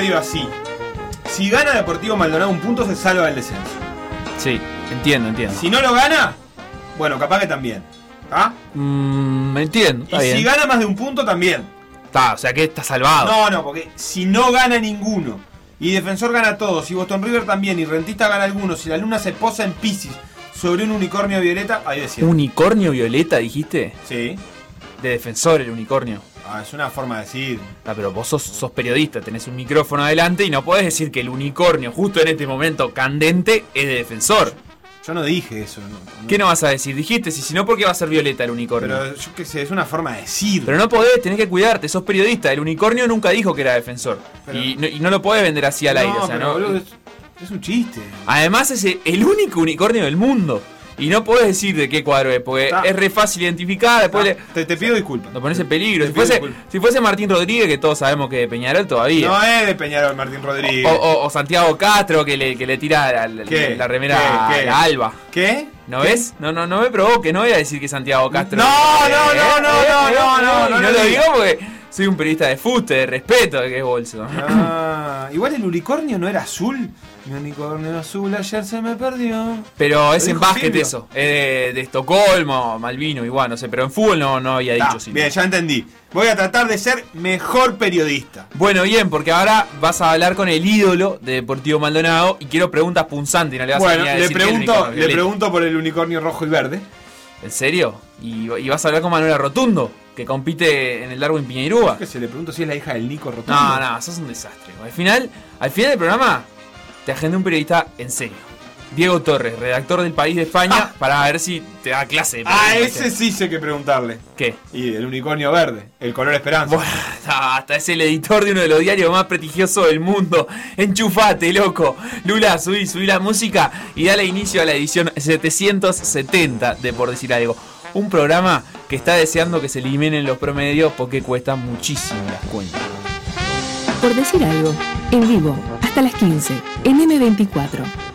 medio así. Si gana Deportivo Maldonado un punto, se salva del descenso. Sí, entiendo, entiendo. Si no lo gana, bueno, capaz que también. ¿Ah? Mm, entiendo, Y bien. si gana más de un punto, también. Está, o sea que está salvado. No, no, porque si no gana ninguno, y Defensor gana todos, y Boston River también, y Rentista gana algunos, si la luna se posa en Pisces sobre un unicornio violeta, ahí decía. Unicornio violeta, dijiste. Sí. De defensor el unicornio. Ah, es una forma de decir. Ah, pero vos sos, sos periodista, tenés un micrófono adelante y no podés decir que el unicornio, justo en este momento candente, es de defensor. Yo no dije eso. No, no. ¿Qué no vas a decir? Dijiste, si, no, ¿por qué va a ser violeta el unicornio? Pero yo qué sé, es una forma de decir. Pero no podés, tenés que cuidarte, sos periodista. El unicornio nunca dijo que era defensor. Pero- y, no, y no lo podés vender así al aire. O sea, pero, no- boludo, es, es un chiste. Además es el único unicornio del mundo. Y no podés decir de qué cuadro es, porque Está. es re fácil identificar. Después le- Te, te pido disculpas. lo pones en peligro. Te Si fuese, disculpas. si fuese Martín Rodríguez, que todos sabemos que de Peñarol todavía. No es de Peñarol Martín Rodríguez. o, o- o Santiago Castro, que le, que le tira la, la- ¿Qué? la remera ¿Qué? ¿Qué? a la Alba. ¿Qué? ¿No ¿Qué? ves? No, no, no me provoque, no voy a decir que Santiago Castro. No, no, no, no, no, no, no, y no no lo digo porque soy un periodista de fuste, de respeto, de que es bolso. Ah, igual el unicornio no era azul. Mi unicornio azul ayer se me perdió. Pero es en básquet Silvio. eso. Es de, de Estocolmo, Malvino, igual, no sé. Pero en fútbol no, no había dicho Silvio. bien, ya entendí. Voy a tratar de ser mejor periodista. Bueno, bien, porque ahora vas a hablar con el ídolo de Deportivo Maldonado y quiero preguntas punzantes no le vas a Bueno, venir a le decir pregunto, le pregunto por el unicornio rojo y verde. ¿En serio? ¿Y, y vas a hablar con Manuela Rotundo, que compite en el Darwin Piñeirúa? Que se le pregunto si es la hija del Nico Rotundo. No, no, sos un desastre. Al final, al final del programa, te agendé un periodista en serio. Diego Torres, redactor del País de España, para ver si te da clase. de Ah, ese sí sé que preguntarle. ¿Qué? Y el unicornio verde, el color esperanza. Bueno, hasta es el editor de uno de los diarios más prestigiosos del mundo. Enchufate, loco. Lula, subí, subí la música y dale inicio a la edición 770 de Por Decir Algo. Un programa que está deseando que se eliminen los promedios porque cuesta muchísimo las cuentas. Por decir algo, en vivo, hasta las 15, en M24.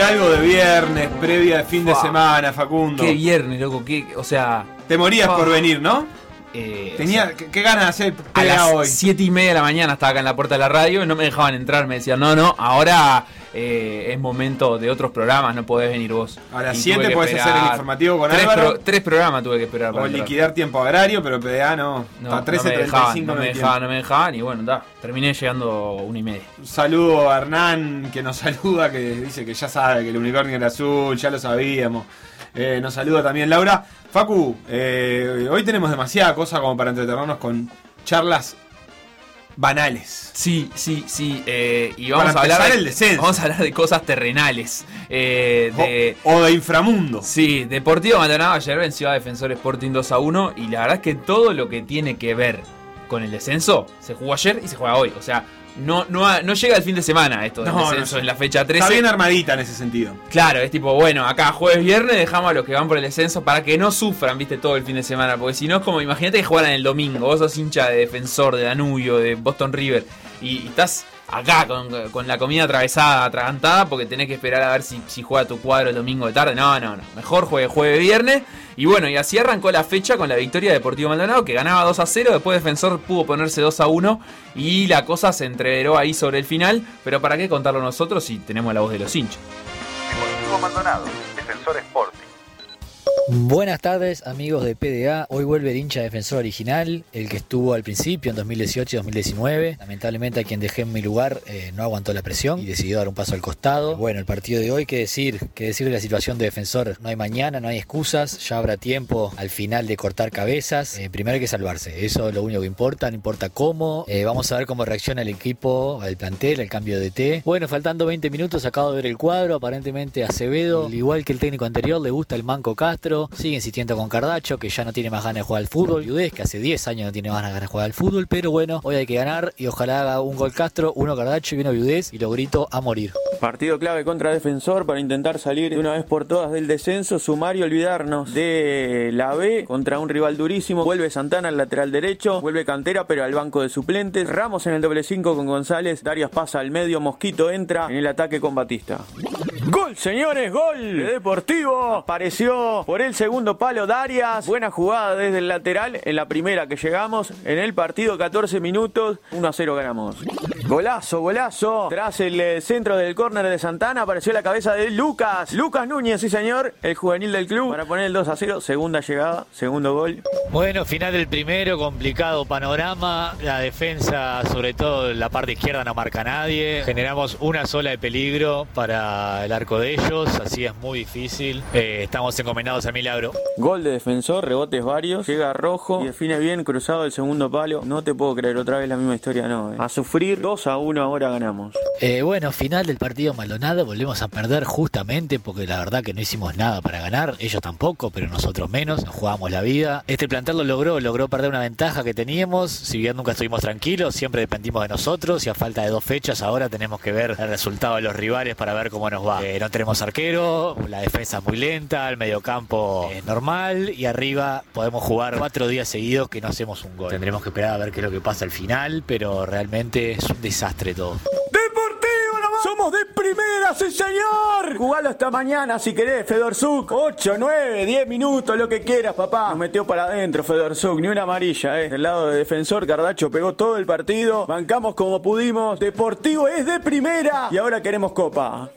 Decir algo de viernes, previa de fin de semana, Facundo. Qué viernes, loco, qué, o sea, Te morías por venir, ¿no? eh, Tenía, o sea, ¿qué, qué ganas de hacer a las hoy? 7 y media de la mañana estaba acá en la puerta de la radio y no me dejaban entrar, me decían, no, no, ahora eh, es momento de otros programas, no podés venir vos. A las Y 7 tuve que podés hacer el informativo con tres Álvaro. pro- tres programas tuve que esperar O entrar. liquidar tiempo agrario, pero PDA no. No, Hasta no me dejaban, 13.35 no me entiendo. dejaban, no me dejaban y bueno, terminé llegando una y media. Un saludo a Hernán que nos saluda, que dice que ya sabe que el unicornio era azul, ya lo sabíamos. Eh, nos saluda también Laura. Facu, eh, hoy tenemos demasiada cosa como para entretenernos con charlas banales. Sí, sí, sí. eh, y Para vamos a hablar de, el descenso. Vamos a hablar de cosas terrenales. eh, de, O, o de inframundo. Sí, Deportivo Maldonado ayer venció a Defensor Sporting 2 a 1 y la verdad es que todo lo que tiene que ver con el descenso se jugó ayer y se juega hoy. O sea, no, no, ha- no llega el fin de semana esto del No, no descenso en la fecha 13. Está bien armadita en ese sentido. Claro, es tipo, bueno, acá jueves, viernes dejamos a los que van por el descenso para que no sufran, viste, todo el fin de semana. Porque si no es como, imagínate que jugaran el domingo, vos sos hincha de defensor, de Danubio, de Boston River, y, y estás acá con, con la comida atravesada, atragantada, porque tenés que esperar a ver si, si juega tu cuadro el domingo de tarde. No, no, no. Mejor juegue jueves, viernes. Y bueno, y así arrancó la fecha con la victoria de Deportivo Maldonado, que ganaba 2 a 0. Después Defensor pudo ponerse 2 a 1. Y la cosa se entreveró ahí sobre el final. Pero ¿para qué contarlo nosotros si tenemos la voz de los hinchas? Deportivo Maldonado, Defensor Sporting. Buenas tardes amigos de PDA, hoy vuelve el hincha defensor original, el que estuvo al principio en 2018 y 2019. Lamentablemente a quien dejé en mi lugar eh, no aguantó la presión y decidió dar un paso al costado. Bueno, el partido de hoy, qué decir, qué decir de la situación de defensor. No hay mañana, no hay excusas, ya habrá tiempo al final de cortar cabezas. Eh, primero hay que salvarse, eso es lo único que importa, no importa cómo. Eh, vamos a ver cómo reacciona el equipo, el plantel, el cambio de T. Bueno, faltando 20 minutos acabo de ver el cuadro, aparentemente Acevedo, al igual que el técnico anterior, le gusta el Manco Castro. 4. Sigue insistiendo con Cardacho, que ya no tiene más ganas de jugar al fútbol. Udez, que hace 10 años no tiene más ganas de jugar al fútbol. Pero bueno, hoy hay que ganar y ojalá haga un gol Castro, uno Cardacho y uno Viudez. Y lo grito a morir. Partido clave contra Defensor para intentar salir de una vez por todas del descenso, sumar y olvidarnos de la B contra un rival durísimo. Vuelve Santana al lateral derecho, vuelve Cantera pero al banco de suplentes. Ramos en el doble 5 con González, Darias pasa al medio, Mosquito entra en el ataque con Batista. Gol, señores, gol de Deportivo. Apareció por el segundo palo Darias. Buena jugada desde el lateral en la primera que llegamos. En el partido 14 minutos, 1 a 0 ganamos. Golazo, golazo. Tras el eh, centro del córner de Santana apareció la cabeza de Lucas. Lucas Núñez, sí señor, el juvenil del club. Para poner el 2 a 0, segunda llegada, segundo gol. Bueno, final del primero, complicado panorama. La defensa, sobre todo la parte izquierda, no marca a nadie. Generamos una sola de peligro para el arco de ellos, así es muy difícil. Eh, estamos encomendados al milagro. Gol de defensor, rebotes varios, llega rojo y define bien cruzado el segundo palo. No te puedo creer, otra vez la misma historia, no. eh. A sufrir, 2 a 1 ahora ganamos. Eh, bueno, final del partido Maldonado, volvemos a perder justamente porque la verdad que no hicimos nada para ganar, ellos tampoco, pero nosotros menos, nos jugamos la vida. Este plantel lo logró, logró perder una ventaja que teníamos, si bien nunca estuvimos tranquilos, siempre dependimos de nosotros y a falta de dos fechas ahora tenemos que ver el resultado de los rivales para ver cómo nos va. Eh, no tenemos arquero, la defensa es muy lenta, el mediocampo es normal y arriba podemos jugar cuatro días seguidos que no hacemos un gol. Tendremos que esperar a ver qué es lo que pasa al final, pero realmente es un desastre todo. ¡Deportivo nomás! ¡Somos de primera, sí señor! Jugalo hasta mañana si querés, Fedorzuk. 8, 9, 10 minutos, lo que quieras, papá. Nos metió para adentro, Fedorzuk. Ni una amarilla, eh. Del lado de defensor, Cardacho pegó todo el partido. Bancamos como pudimos. Deportivo es de primera. Y ahora queremos copa.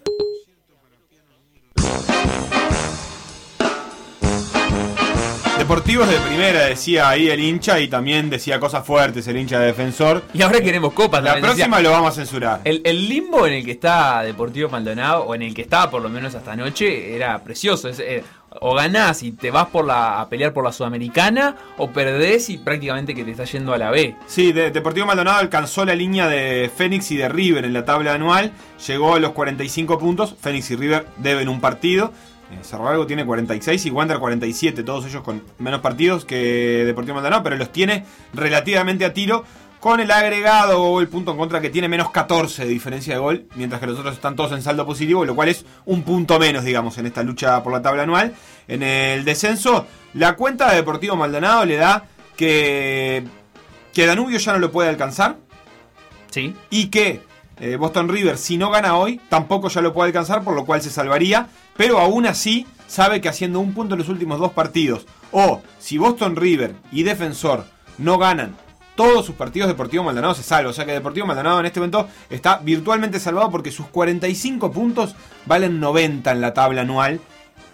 Deportivos de primera, decía ahí el hincha, y también decía cosas fuertes el hincha de defensor. Y ahora queremos copas La decía. próxima lo vamos a censurar. El, el limbo en el que está Deportivo Maldonado, o en el que estaba por lo menos hasta anoche, era precioso. Es, eh, o ganás y te vas por la, a pelear por la Sudamericana, o perdés y prácticamente que te está yendo a la B. Sí, de- Deportivo Maldonado alcanzó la línea de Fénix y de River en la tabla anual, llegó a los 45 puntos, Fénix y River deben un partido, Cerro Largo tiene 46 y Wander 47, todos ellos con menos partidos que Deportivo Maldonado, pero los tiene relativamente a tiro, con el agregado o el punto en contra que tiene menos 14 de diferencia de gol, mientras que los otros están todos en saldo positivo, lo cual es un punto menos, digamos, en esta lucha por la tabla anual. En el descenso, la cuenta de Deportivo Maldonado le da que, que Danubio ya no lo puede alcanzar, ¿Sí? y que eh, Boston River, si no gana hoy, tampoco ya lo puede alcanzar, por lo cual se salvaría, pero aún así sabe que haciendo un punto en los últimos dos partidos, o si Boston River y Defensor no ganan todos sus partidos, Deportivo Maldonado se salva. O sea que Deportivo Maldonado en este momento está virtualmente salvado porque sus 45 puntos valen 90 en la tabla anual.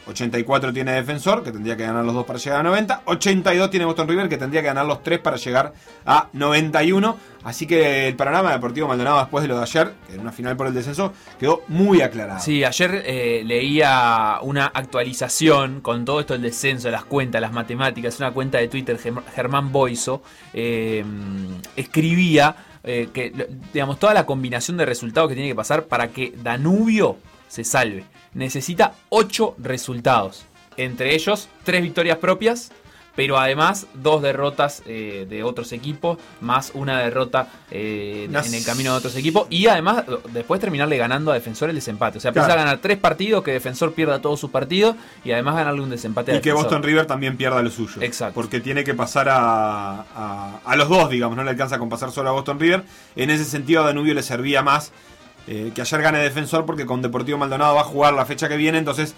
84 tiene Defensor, que tendría que ganar los dos para llegar a 90. 82 tiene Boston River, que tendría que ganar los tres para llegar a 91. Así que el panorama de Deportivo Maldonado después de lo de ayer, era una final por el descenso, quedó muy aclarado. Sí, ayer eh, leía una actualización con todo esto del descenso, las cuentas, las matemáticas, una cuenta de Twitter, Germ- Germán Boiso, eh, escribía eh, que, digamos, toda la combinación de resultados que tiene que pasar para que Danubio se salve. Necesita 8 resultados, entre ellos 3 victorias propias, pero además dos derrotas eh, de otros equipos, más una derrota eh, en el camino de otros equipos, y además eh, después terminarle ganando a Defensor el desempate. O sea, Claro. empieza a ganar tres partidos, que Defensor pierda todos sus partidos, y además ganarle un desempate a Y que. Boston River también pierda lo suyo. Exacto. Porque tiene que pasar a, a- a los dos, digamos. No le alcanza con pasar solo a Boston River. En ese sentido, a Danubio le servía más eh, que ayer gane Defensor porque con Deportivo Maldonado va a jugar la fecha que viene. Entonces,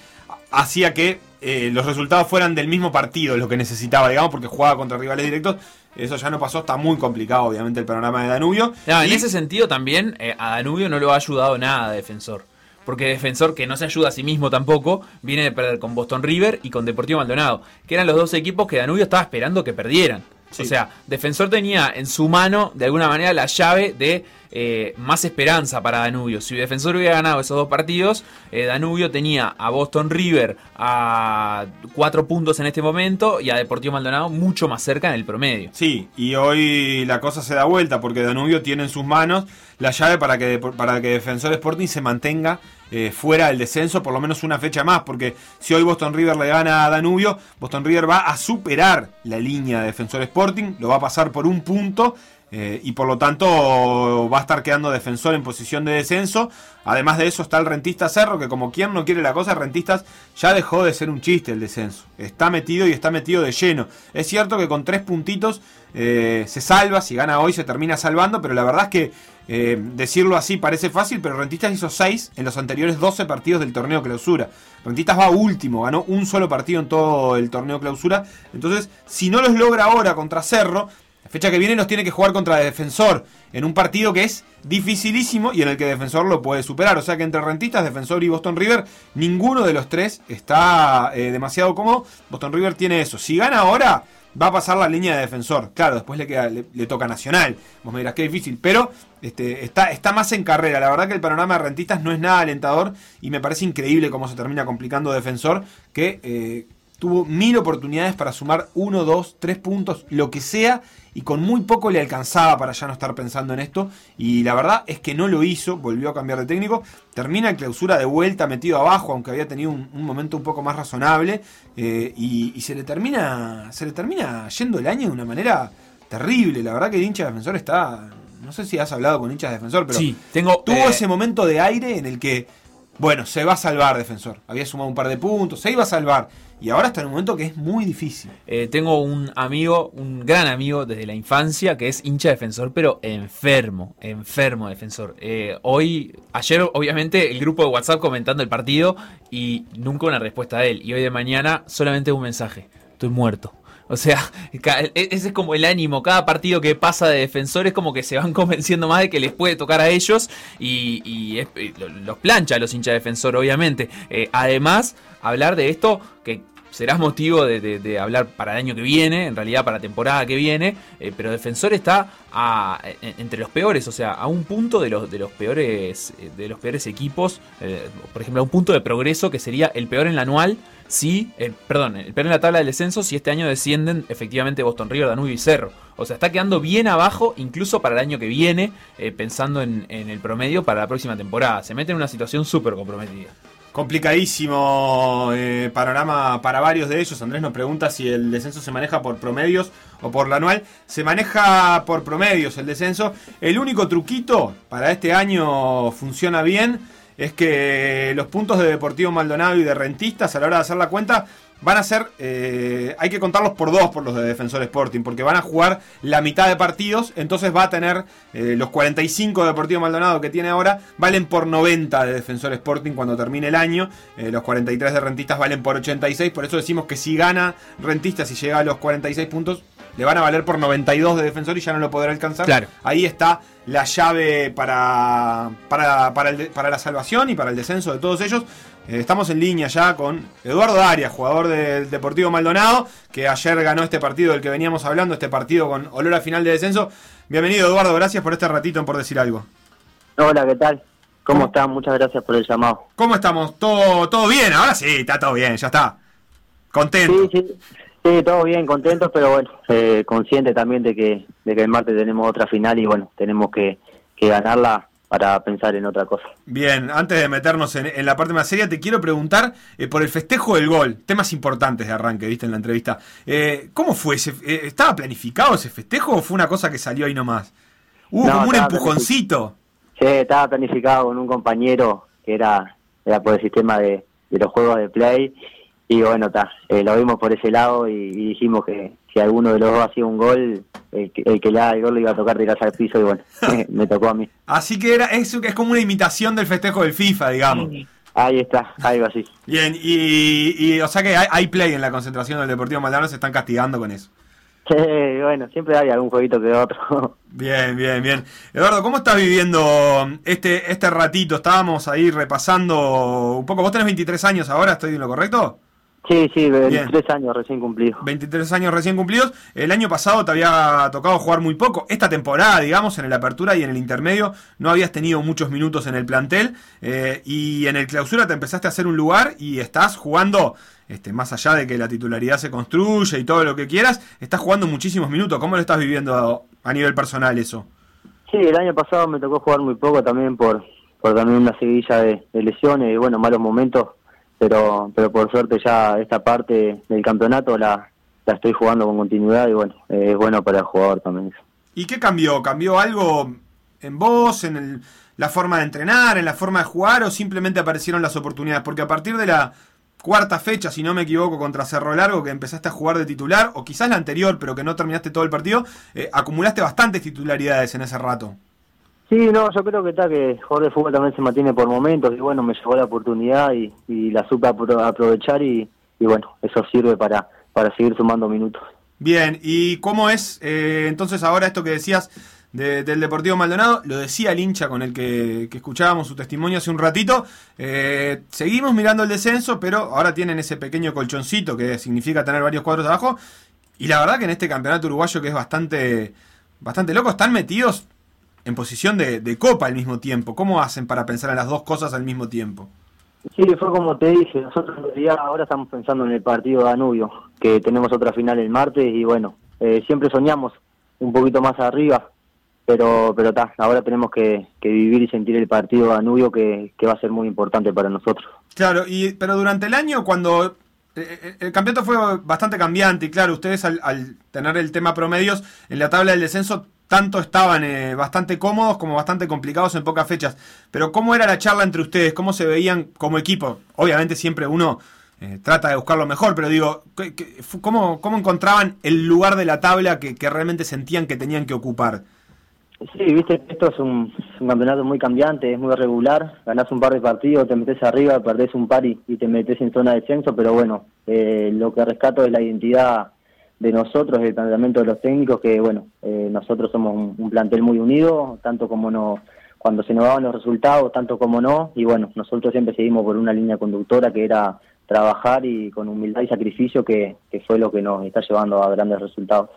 hacía que eh, los resultados fueran del mismo partido, lo que necesitaba, digamos, porque jugaba contra rivales directos. Eso ya no pasó. Está muy complicado, obviamente, el panorama de Danubio. No, en ese sentido también eh, a Danubio no lo ha ayudado nada a Defensor. Porque Defensor, que no se ayuda a sí mismo tampoco, viene de perder con Boston River y con Deportivo Maldonado, que eran los dos equipos que Danubio estaba esperando que perdieran. Sí. O sea, Defensor tenía en su mano, de alguna manera, la llave de eh, más esperanza para Danubio. Si Defensor hubiera ganado esos dos partidos, eh, Danubio tenía a Boston River a cuatro puntos en este momento y a Deportivo Maldonado mucho más cerca en el promedio. Sí, y hoy la cosa se da vuelta porque Danubio tiene en sus manos la llave para que, para que Defensor Sporting se mantenga eh, fuera del descenso por lo menos una fecha más, porque si hoy Boston River le gana a Danubio, Boston River va a superar la línea de Defensor Sporting, lo va a pasar por un punto eh, y por lo tanto va a estar quedando defensor en posición de descenso. Además de eso está el Rentista Cerro, que como quien no quiere la cosa, Rentistas ya dejó de ser un chiste el descenso. Está metido y está metido de lleno. Es cierto que con tres puntitos eh, se salva, si gana hoy se termina salvando, pero la verdad es que eh, decirlo así parece fácil, pero Rentistas hizo 6 en los anteriores 12 partidos del torneo clausura. Rentistas va último, ganó un solo partido en todo el torneo clausura. Entonces, si no los logra ahora contra Cerro, fecha que viene nos tiene que jugar contra Defensor en un partido que es dificilísimo y en el que Defensor lo puede superar. O sea que entre Rentistas, Defensor y Boston River, ninguno de los tres está eh, demasiado cómodo. Boston River tiene eso. Si gana ahora, va a pasar la línea de Defensor. Claro, después le, queda, le, toca Nacional. Vos me dirás que difícil, pero este, está, está más en carrera. La verdad que el panorama de Rentistas no es nada alentador y me parece increíble cómo se termina complicando Defensor, que... Eh, tuvo mil oportunidades para sumar uno, dos, tres puntos, lo que sea, y con muy poco le alcanzaba para ya no estar pensando en esto. Y la verdad es que no lo hizo, volvió a cambiar de técnico. Termina en clausura de vuelta, metido abajo, aunque había tenido un, momento un poco más razonable. Eh, y, se le termina. Se le termina yendo el año de una manera terrible. La verdad que el hincha defensor está. No sé si has hablado con hinchas defensor, pero sí, tengo, tuvo eh, ese momento de aire en el que, bueno, se va a salvar defensor. Había sumado un par de puntos, se iba a salvar y ahora está en un momento que es muy difícil. Eh, tengo un amigo, un gran amigo desde la infancia, que es hincha defensor, pero enfermo, enfermo defensor. Eh, hoy, ayer obviamente el grupo de WhatsApp comentando el partido y nunca una respuesta de él. Y hoy de mañana solamente un mensaje. Estoy muerto. O sea, e, ese es como el ánimo. Cada partido que pasa de defensores como que se van convenciendo más de que les puede tocar a ellos y, los plancha a los hinchas defensor, obviamente. Eh, además, hablar de esto que serás motivo de, hablar para el año que viene, en realidad para la temporada que viene, eh, pero Defensor está entre los peores, o sea, a un punto de los, de los peores eh, de los peores equipos, eh, por ejemplo, a un punto de progreso que sería el peor en la anual, si, perdón, el peor en la tabla del descenso si este año descienden efectivamente Boston River, Danubio y Cerro. O sea, está quedando bien abajo, incluso para el año que viene, pensando en, en el promedio para la próxima temporada. Se mete en una situación súper comprometida. Complicadísimo eh, panorama para varios de ellos. Andrés nos pregunta si el descenso se maneja por promedios o por la anual. Se maneja por promedios el descenso. El único truquito para este año funciona bien es que los puntos de Deportivo Maldonado y de Rentistas a la hora de hacer la cuenta van a ser, eh, hay que contarlos por dos por los de Defensor Sporting, porque van a jugar la mitad de partidos, entonces va a tener eh, los 45 de Deportivo Maldonado que tiene ahora, valen por 90 de Defensor Sporting cuando termine el año, eh, los 43 de Rentistas valen por 86, por eso decimos que si gana Rentistas y llega a los 46 puntos, le van a valer por 92 de Defensor y ya no lo podrá alcanzar. Claro. Ahí está la llave para, para, para, para la salvación y para el descenso de todos ellos. Eh, estamos en línea ya con Eduardo Arias, jugador del Deportivo Maldonado, que ayer ganó este partido del que veníamos hablando, este partido con olor a final de descenso. Bienvenido Eduardo, gracias por este ratito en Por Decir Algo. Hola, ¿qué tal? ¿Cómo, están? Muchas gracias por el llamado. ¿Cómo estamos? ¿Todo, todo bien? Ahora sí, está todo bien, ya está. Contento. Sí, sí, sí todo bien, contentos, pero bueno, eh, consciente también de que, de que el martes tenemos otra final y bueno, tenemos que, que ganarla para pensar en otra cosa. Bien, antes de meternos en, la parte más seria, te quiero preguntar eh, por el festejo del gol, temas importantes de arranque, viste en la entrevista. Eh, ¿Cómo fue? Ese, eh, ¿Estaba planificado ese festejo o fue una cosa que salió ahí nomás? ¿Hubo como un empujoncito? Sí, estaba planificado con un compañero que era, era por el sistema de, de los juegos de play y bueno, está, lo vimos por ese lado y dijimos que, si alguno de los dos hacía un gol, el que, el que le haga el gol le iba a tocar tirarse al piso y bueno, me tocó a mí. Así que era es, es como una imitación del festejo del FIFA, digamos. Ahí está, algo así. Bien, y, y o sea que hay, play en la concentración del Deportivo Maldonado, se están castigando con eso. Sí, bueno, siempre hay algún jueguito que otro. Bien, bien, bien. Eduardo, ¿cómo estás viviendo este, este ratito? Estábamos ahí repasando un poco. ¿Vos tenés 23 años ahora? ¿Estoy en lo correcto? Sí, sí, 23 años recién cumplidos. 23 años recién cumplidos. El año pasado te había tocado jugar muy poco. Esta temporada, digamos, en el apertura y en el intermedio, no habías tenido muchos minutos en el plantel. Eh, y en el clausura te empezaste a hacer un lugar y estás jugando, este, más allá de que la titularidad se construye y todo lo que quieras, estás jugando muchísimos minutos. ¿Cómo lo estás viviendo a, nivel personal eso? Sí, el año pasado me tocó jugar muy poco también por, por también una seguilla de, de lesiones y bueno, malos momentos pero pero por suerte ya esta parte del campeonato la, la estoy jugando con continuidad y bueno, es bueno para el jugador también. ¿Y qué cambió? ¿Cambió algo en vos, en el, la forma de entrenar, en la forma de jugar o simplemente aparecieron las oportunidades? Porque a partir de la cuarta fecha, si no me equivoco, contra Cerro Largo, que empezaste a jugar de titular, o quizás la anterior, pero que no terminaste todo el partido, eh, acumulaste bastantes titularidades en ese rato. Sí, no, yo creo que está que jugador de fútbol también se mantiene por momentos y bueno, me llegó la oportunidad y, la supe aprovechar y, bueno, eso sirve para, para seguir sumando minutos. Bien, ¿y cómo es eh, entonces ahora esto que decías del Deportivo Maldonado? Lo decía el hincha con el que, escuchábamos su testimonio hace un ratito. Eh, seguimos mirando el descenso, pero ahora tienen ese pequeño colchoncito que significa tener varios cuadros abajo. Y la verdad que en este campeonato uruguayo que es bastante, bastante loco, están metidos en posición de, copa al mismo tiempo. ¿Cómo hacen para pensar en las dos cosas al mismo tiempo? Sí, fue como te dije, nosotros en realidad ahora estamos pensando en el partido de Danubio, que tenemos otra final el martes y bueno, eh, siempre soñamos un poquito más arriba, pero pero ta, ahora tenemos que, vivir y sentir el partido de Danubio que, va a ser muy importante para nosotros. Claro, y pero durante el año cuando eh, eh, el campeonato fue bastante cambiante y claro, ustedes al, al tener el tema promedios en la tabla del descenso tanto estaban eh, bastante cómodos como bastante complicados en pocas fechas. Pero ¿cómo era la charla entre ustedes? ¿Cómo se veían como equipo? Obviamente siempre uno eh, trata de buscar lo mejor, pero digo, ¿cómo, cómo encontraban el lugar de la tabla que, realmente sentían que tenían que ocupar? Sí, viste, esto es un, campeonato muy cambiante, es muy regular, ganás un par de partidos, te metes arriba, perdés un par y, te metes en zona de descenso, pero bueno, eh, lo que rescato es la identidad de nosotros, el planteamiento de los técnicos, que bueno, eh, nosotros somos un, plantel muy unido, tanto como no, cuando se nos daban los resultados, tanto como no, y bueno, nosotros siempre seguimos por una línea conductora que era trabajar y con humildad y sacrificio, que, que fue lo que nos está llevando a grandes resultados.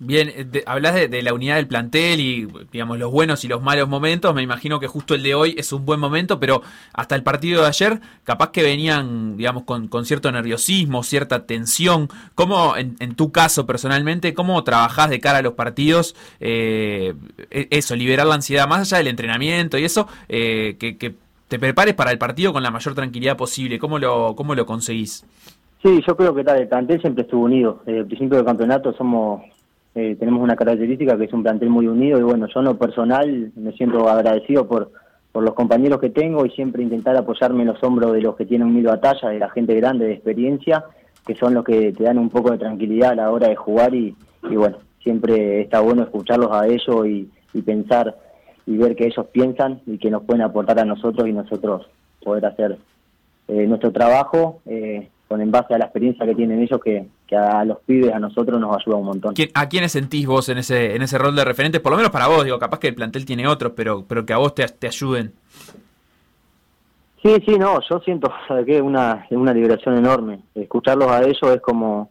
Bien, eh, hablas de, la unidad del plantel y digamos los buenos y los malos momentos. Me imagino que justo el de hoy es un buen momento, pero hasta el partido de ayer, capaz que venían, digamos, con, cierto nerviosismo, cierta tensión. ¿Cómo, en, tu caso personalmente, cómo trabajás de cara a los partidos? Eh, e, eso, liberar la ansiedad más allá del entrenamiento y eso, eh, que, que, te prepares para el partido con la mayor tranquilidad posible. ¿Cómo lo, cómo lo conseguís? Sí, yo creo que tal, el plantel siempre estuvo unido. Desde el principio del campeonato somos eh, tenemos una característica que es un plantel muy unido y bueno, yo en lo personal me siento agradecido por, por los compañeros que tengo y siempre intentar apoyarme en los hombros de los que tienen mil batallas, de la gente grande de experiencia, que son los que te dan un poco de tranquilidad a la hora de jugar y, bueno, siempre está bueno escucharlos a ellos y, pensar y ver que ellos piensan y que nos pueden aportar a nosotros y nosotros poder hacer eh, nuestro trabajo eh, con en base a la experiencia que tienen ellos que, a los pibes, a nosotros nos ayuda un montón. ¿A quiénes sentís vos en ese, en ese rol de referentes? Por lo menos para vos, digo, capaz que el plantel tiene otros, pero, pero que a vos te, te ayuden. Sí, sí, no, yo siento, que Una, una liberación enorme. Escucharlos a ellos es como,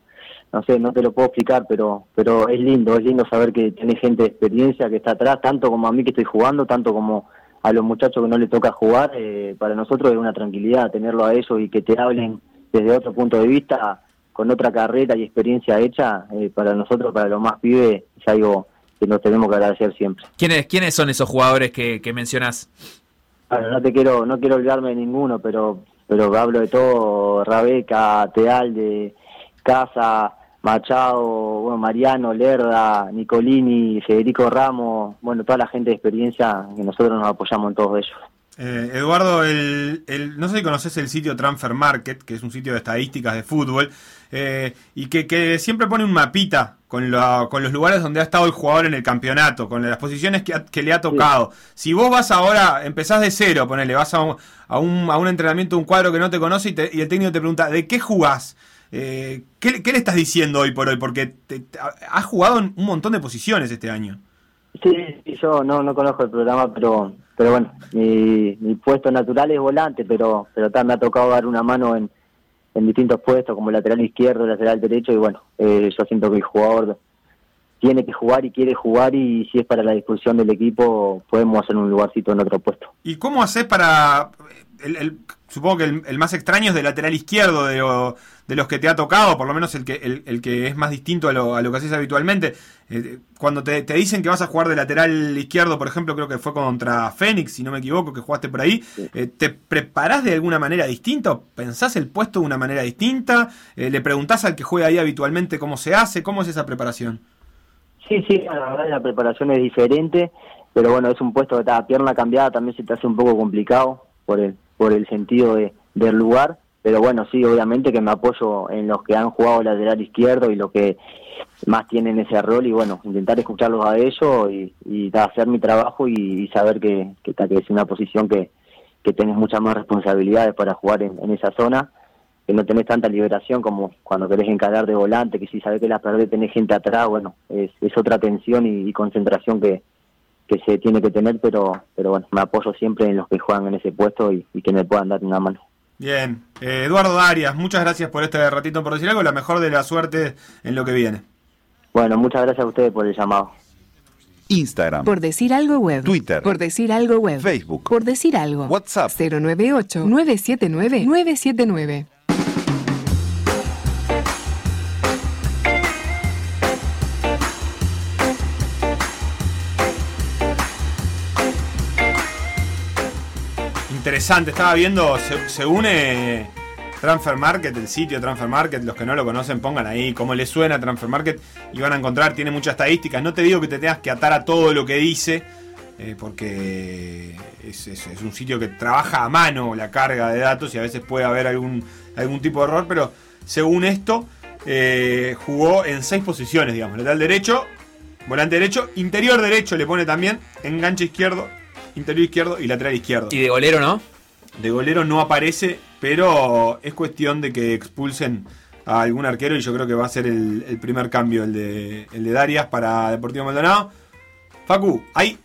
no sé, no te lo puedo explicar, pero, pero es lindo, es lindo saber que tenés gente de experiencia que está atrás, tanto como a mí que estoy jugando, tanto como a los muchachos que no le toca jugar. Eh, para nosotros es una tranquilidad tenerlo a ellos y que te hablen desde otro punto de vista, con otra carrera y experiencia hecha, eh, para nosotros, para los más pibes, es algo que nos tenemos que agradecer siempre. ¿Quiénes, quiénes son esos jugadores que, que mencionás? Bueno, no te quiero, no quiero olvidarme de ninguno, pero, pero hablo de todo, Rabeca, Tealde, Casa, Machado, bueno, Mariano, Lerda, Nicolini, Federico Ramos, bueno, toda la gente de experiencia que nosotros nos apoyamos en todos ellos. Eh, Eduardo, el, no sé si conoces el sitio Transfer Market, que es un sitio de estadísticas de fútbol, eh, y que, siempre pone un mapita con, con, los lugares donde ha estado el jugador en el campeonato, con las posiciones que, le ha tocado. Si vos vas ahora, empezás de cero, ponele, vas a un, a un, a un entrenamiento, un cuadro que no te conoce y, el técnico te pregunta, ¿de qué jugás? Eh, ¿qué, le estás diciendo hoy por hoy? Porque has jugado en un montón de posiciones este año. Sí, yo no, no conozco el programa, pero pero bueno, mi, mi puesto natural es volante, pero pero me ha tocado dar una mano en, en distintos puestos, como lateral izquierdo, lateral derecho, y bueno, eh, yo siento que el jugador tiene que jugar y quiere jugar y si es para la discusión del equipo podemos hacer un lugarcito en otro puesto. ¿Y cómo haces para... El, el, supongo que el, el, más extraño es de lateral izquierdo de, o, de, los que te ha tocado, por lo menos el que, el, que es más distinto a lo, a lo que haces habitualmente. Eh, cuando te, te, dicen que vas a jugar de lateral izquierdo, por ejemplo, creo que fue contra Fénix, si no me equivoco, que jugaste por ahí, eh, ¿te preparás de alguna manera distinta? ¿Pensás el puesto de una manera distinta? Eh, ¿Le preguntás al que juega ahí habitualmente cómo se hace? ¿Cómo es esa preparación? Sí, sí, la verdad la preparación es diferente, pero bueno, es un puesto que está pierna cambiada, también se te hace un poco complicado por el, por el sentido de, del lugar, pero bueno, sí, obviamente que me apoyo en los que han jugado lateral izquierdo y los que más tienen ese rol y bueno, intentar escucharlos a ellos y, hacer mi trabajo y, saber que, que, que, es una posición que, que tenés muchas más responsabilidades para jugar en, en esa zona que no tenés tanta liberación como cuando querés encarar de volante, que si sabés que la perdés tenés gente atrás, bueno, es, es otra tensión y concentración que, que se tiene que tener, pero pero bueno, me apoyo siempre en los que juegan en ese puesto y, y que me puedan dar una mano. Bien, eh, Eduardo Darias, muchas gracias por este ratito por decir algo, la mejor de la suerte en lo que viene. Bueno, muchas gracias a ustedes por el llamado. Instagram. Por decir algo web. Twitter. Por decir algo web. Facebook. Por decir algo. WhatsApp. 098 Interesante, estaba viendo, se, se, une Transfer Market, el sitio Transfer Market, los que no lo conocen pongan ahí cómo les suena Transfer Market y van a encontrar, tiene muchas estadísticas, no te digo que te tengas que atar a todo lo que dice, eh, porque es, un sitio que trabaja a mano la carga de datos y a veces puede haber algún, algún tipo de error, pero según esto, eh, jugó en seis posiciones, digamos, lateral derecho, volante derecho, interior derecho le pone también, enganche izquierdo, interior izquierdo y lateral izquierdo. ¿Y de golero no? De golero no aparece, pero es cuestión de que expulsen a algún arquero y yo creo que va a ser el, el primer cambio, el de, el de Darias para Deportivo Maldonado. Facu, hay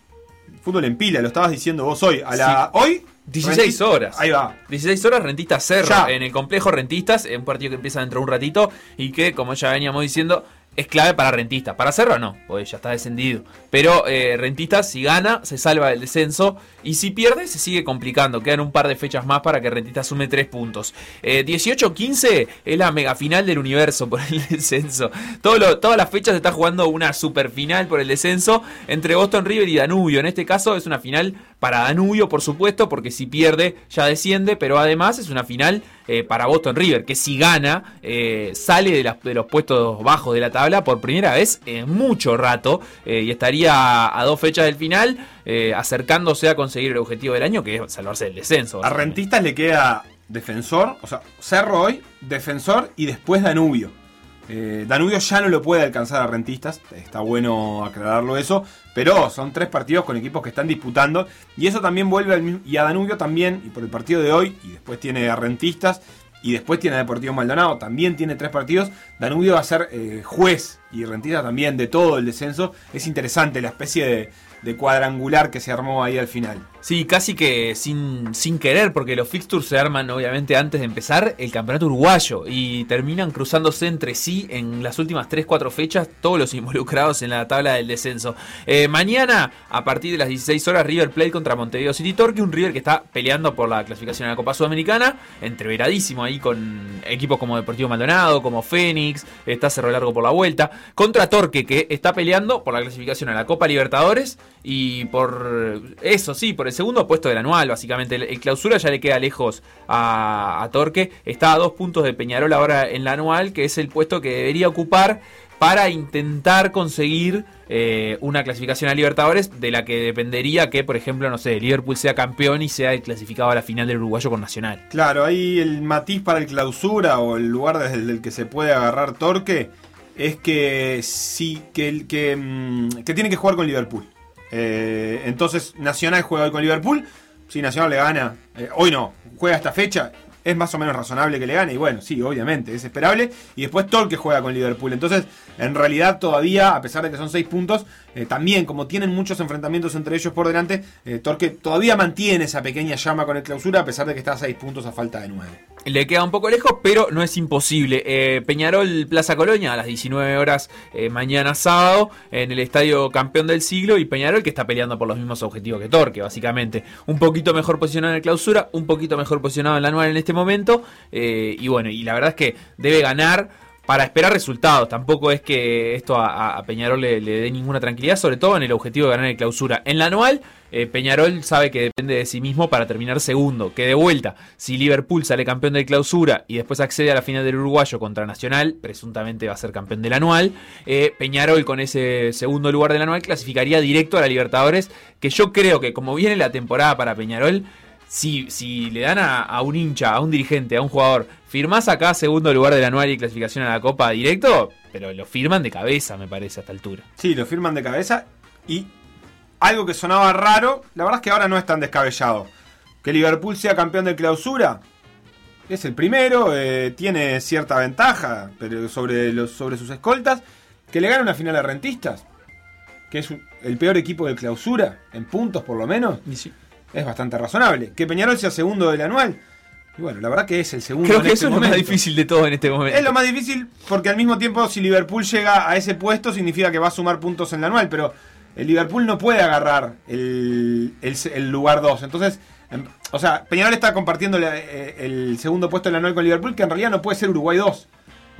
fútbol en pila, lo estabas diciendo vos hoy. A la, sí. Hoy 16 Rentista, horas. Ahí va. 16 horas Rentistas Cerro ya. en el complejo Rentistas, en un partido que empieza dentro de un ratito y que, como ya veníamos diciendo, es clave para Rentistas. Para Cerro no, pues ya está descendido. Pero eh, Rentistas, si gana, se salva del descenso. Y si pierde, se sigue complicando. Quedan un par de fechas más para que Rentistas sume 3 puntos. Eh, 18-15 es la mega final del universo por el descenso. Todo lo, todas las fechas se está jugando una super final por el descenso entre Boston River y Danubio. En este caso es una final para Danubio, por supuesto, porque si pierde ya desciende. Pero además es una final eh, para Boston River, que si gana, eh, sale de, la, de, los puestos bajos de la tabla por primera vez en mucho rato eh, y estaría a dos fechas del final, acercándose a conseguir el objetivo del año, que es salvarse del descenso. A Rentistas le queda defensor, o sea, Cerro hoy, defensor y después Danubio. Eh, Danubio ya no lo puede alcanzar a Rentistas, está bueno aclararlo eso, pero son tres partidos con equipos que están disputando y eso también vuelve al mismo, y a Danubio también, y por el partido de hoy, y después tiene a Rentistas, y después tiene a Deportivo Maldonado, también tiene tres partidos, Danubio va a ser eh, juez y Rentistas también de todo el descenso, es interesante la especie de, de cuadrangular que se armó ahí al final. Sí, casi que sin, sin querer, porque los fixtures se arman obviamente antes de empezar el campeonato uruguayo y terminan cruzándose entre sí en las últimas 3-4 fechas todos los involucrados en la tabla del descenso. Eh, mañana, a partir de las 16 horas, River Plate contra Montevideo City Torque, un River que está peleando por la clasificación a la Copa Sudamericana, entreveradísimo ahí con equipos como Deportivo Maldonado, como Fénix, está Cerro Largo por la vuelta, contra Torque que está peleando por la clasificación a la Copa Libertadores y por eso sí, por el segundo puesto del anual, básicamente. El, clausura ya le queda lejos a, Torque. Está a dos puntos de Peñarol ahora en la anual, que es el puesto que debería ocupar para intentar conseguir eh, una clasificación a Libertadores de la que dependería que, por ejemplo, no sé, Liverpool sea campeón y sea clasificado a la final del uruguayo con Nacional. Claro, ahí el matiz para el clausura o el lugar desde el que se puede agarrar Torque es que sí, que, que, que tiene que jugar con Liverpool. Eh, entonces Nacional juega hoy con Liverpool. Si Nacional le gana, eh, hoy no, juega esta fecha, es más o menos razonable que le gane. Y bueno, sí, obviamente, es esperable. Y después Torque juega con Liverpool. Entonces, en realidad todavía, a pesar de que son seis puntos, eh, también como tienen muchos enfrentamientos entre ellos por delante, eh, Torque todavía mantiene esa pequeña llama con el clausura, a pesar de que está a seis puntos a falta de nueve. Le queda un poco lejos, pero no es imposible. Eh, Peñarol Plaza Colonia a las 19 horas mañana sábado en el estadio campeón del siglo y Peñarol que está peleando por los mismos objetivos que Torque, básicamente. Un poquito mejor posicionado en el clausura, un poquito mejor posicionado en la anual en este momento. y bueno, y la verdad es que debe ganar para esperar resultados. Tampoco es que esto a, Peñarol le, le dé ninguna tranquilidad, sobre todo en el objetivo de ganar el clausura. En la anual, eh, Peñarol sabe que depende de sí mismo para terminar segundo. Que de vuelta, si Liverpool sale campeón del clausura y después accede a la final del uruguayo contra Nacional, presuntamente va a ser campeón del anual. eh, Peñarol con ese segundo lugar del anual clasificaría directo a la Libertadores. Que yo creo que como viene la temporada para Peñarol, si, si le dan a, a un hincha, a un dirigente, a un jugador, firmás acá segundo lugar del anual y clasificación a la Copa directo, pero lo firman de cabeza, me parece, a esta altura. Sí, lo firman de cabeza. Y algo que sonaba raro, la verdad es que ahora no es tan descabellado. Que Liverpool sea campeón de clausura. Es el primero, eh, tiene cierta ventaja pero sobre, los, sobre sus escoltas. Que le gane una final a Rentistas, que es el peor equipo de clausura, en puntos por lo menos, es bastante razonable. Que Peñarol sea segundo del anual. Y bueno, la verdad que es el segundo Creo en que este eso es lo más difícil de todo en este momento. Es lo más difícil porque al mismo tiempo si Liverpool llega a ese puesto significa que va a sumar puntos en la anual, pero el Liverpool no puede agarrar el, el- el lugar 2. Entonces, em, o sea, Peñarol está compartiendo eh, el segundo puesto en la anual con Liverpool, que en realidad no puede ser Uruguay 2.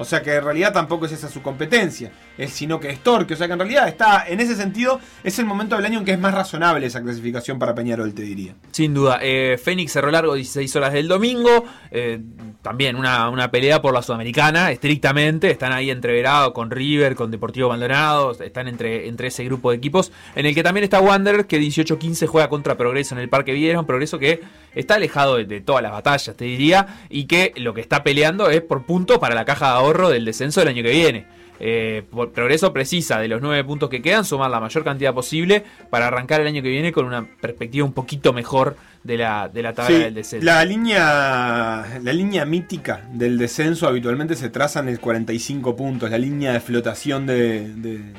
O sea que en realidad tampoco es esa su competencia, sino que es Torque. O sea que en realidad está, en ese sentido, es el momento del año en que es más razonable esa clasificación para Peñarol, te diría. Sin duda. Eh, Fénix cerró largo 16 horas del domingo. eh, también una, una pelea por la Sudamericana, estrictamente. Están ahí entreverados con River, con Deportivo Maldonado. Están entre, entre ese grupo de equipos. En el que también está Wander, que 18-15 juega contra Progreso en el Parque Vieron. Progreso que está alejado de, todas las batallas, te diría. Y que lo que está peleando es por punto para la caja de ahorro del descenso del año que viene. Eh, Progreso precisa de los nueve puntos que quedan sumar la mayor cantidad posible para arrancar el año que viene con una perspectiva un poquito mejor de la, de la tabla Sí, del descenso. La línea, la línea mítica del descenso habitualmente se traza en el 45 puntos, la línea de flotación de, de-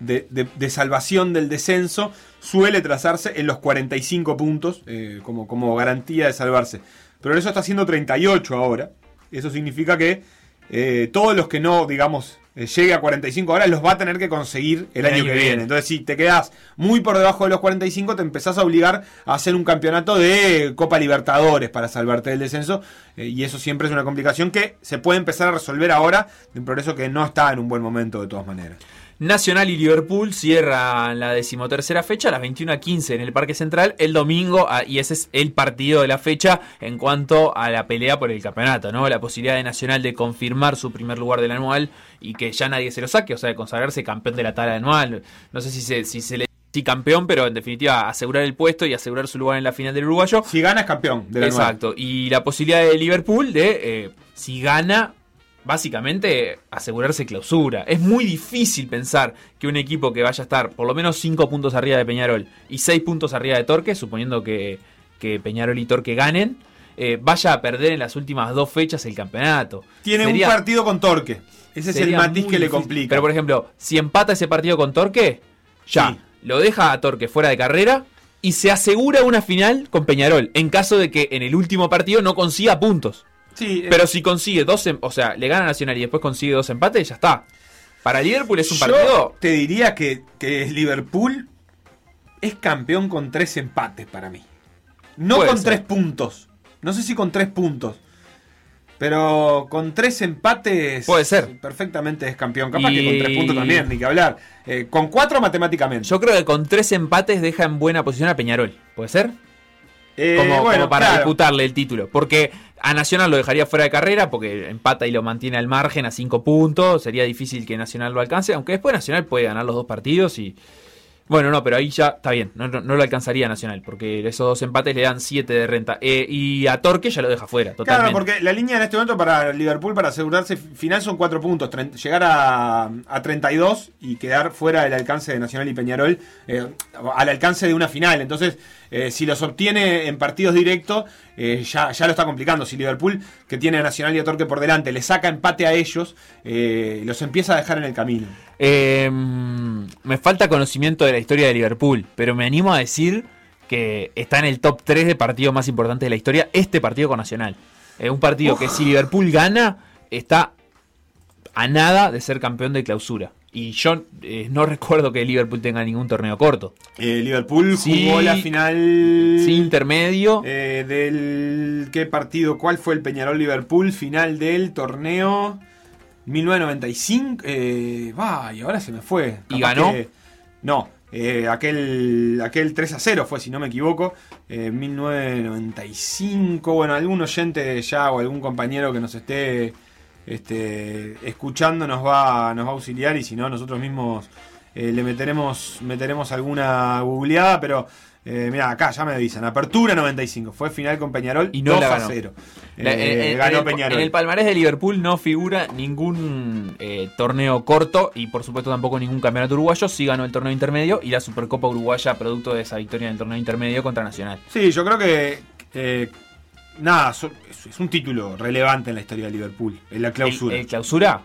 de- de- de salvación del descenso suele trazarse en los 45 puntos eh, como, como garantía de salvarse. Pero eso está haciendo 38 ahora. Eso significa que eh, todos los que no, digamos, eh, llegue a 45 ahora los va a tener que conseguir el, año, que, viene. Entonces, si te quedas muy por debajo de los 45, te empezás a obligar a hacer un campeonato de Copa Libertadores para salvarte del descenso. eh, y eso siempre es una complicación que se puede empezar a resolver ahora de un progreso que no está en un buen momento de todas maneras. Nacional y Liverpool cierran la decimotercera fecha a las 21 a 15 en el Parque Central el domingo ah, y ese es el partido de la fecha en cuanto a la pelea por el campeonato, ¿no? La posibilidad de Nacional de confirmar su primer lugar del anual y que ya nadie se lo saque, o sea, de consagrarse campeón de la tabla anual. No sé si se, si se le sí campeón, pero en definitiva asegurar el puesto y asegurar su lugar en la final del uruguayo. Si gana es campeón del anual. Exacto. Y la posibilidad de Liverpool de, eh, si gana, básicamente asegurarse clausura. Es muy difícil pensar que un equipo que vaya a estar por lo menos 5 puntos arriba de Peñarol y 6 puntos arriba de Torque, suponiendo que, que Peñarol y Torque ganen, eh, vaya a perder en las últimas dos fechas el campeonato. Tiene Sería- un partido con Torque. Ese es el matiz que le complica. Pero por ejemplo, si empata ese partido con Torque, ya Sí. lo deja a Torque fuera de carrera y se asegura una final con Peñarol en caso de que en el último partido no consiga puntos. Sí, eh, Pero si consigue dos, em- o sea, le gana a Nacional y después consigue dos empates, ya está. Para Liverpool es un Yo partido. te diría que, que Liverpool es campeón con tres empates para mí. No Puede con ser. tres puntos. No sé si con tres puntos. Pero con tres empates. Puede ser. Perfectamente es campeón. Capaz que Y- con tres puntos también, ni que hablar. Eh, con cuatro matemáticamente. Yo creo que con tres empates deja en buena posición a Peñarol. ¿Puede ser? Eh, Como, bueno, como para claro. disputarle el título. Porque a Nacional lo dejaría fuera de carrera, porque empata y lo mantiene al margen a cinco puntos. Sería difícil que Nacional lo alcance, aunque después Nacional puede ganar los dos partidos y. Bueno, no, pero ahí ya está bien, no, no, no lo alcanzaría Nacional, porque esos dos empates le dan 7 de renta. Eh, y a Torque ya lo deja fuera, totalmente. Claro, porque la línea en este momento para Liverpool, para asegurarse final, son 4 puntos. Llegar a, a 32 y quedar fuera del alcance de Nacional y Peñarol, eh, al alcance de una final. Entonces, eh, si los obtiene en partidos directos, eh, ya, ya lo está complicando. Si Liverpool, que tiene a Nacional y a Torque por delante, le saca empate a ellos, eh, los empieza a dejar en el camino. Eh, me falta conocimiento de la historia de Liverpool, pero me animo a decir que está en el top 3 de partidos más importantes de la historia, este partido con Nacional. Es un partido que si Liverpool gana, está a nada de ser campeón de clausura. Y yo eh, no recuerdo que Liverpool tenga ningún torneo corto. Eh, Liverpool Sí. jugó la final. Sí, intermedio. Eh, del qué partido, cuál fue el Peñarol Liverpool final del torneo 1995. Eh, va, y ahora se me fue. ¿Y ganó? que- no, eh, aquel aquel 3 a 0 fue si no me equivoco. Eh, 1995. Bueno, algún oyente ya o algún compañero que nos esté este, escuchando nos va nos va a auxiliar y si no nosotros mismos eh, le meteremos meteremos alguna googleada, pero eh, mira, acá ya me avisan. Apertura 95. Fue final con Peñarol Y no 2 la a ganó. 0. La- Eh, en- en- ganó en el, Peñarol. en el palmarés de Liverpool no figura ningún eh, torneo corto y por supuesto tampoco ningún campeonato uruguayo. Sí ganó el torneo intermedio y la Supercopa Uruguaya producto de esa victoria en el torneo intermedio contra Nacional. Sí, yo creo que. Nada, es, un título relevante en la historia de Liverpool. En la clausura. ¿El, el clausura?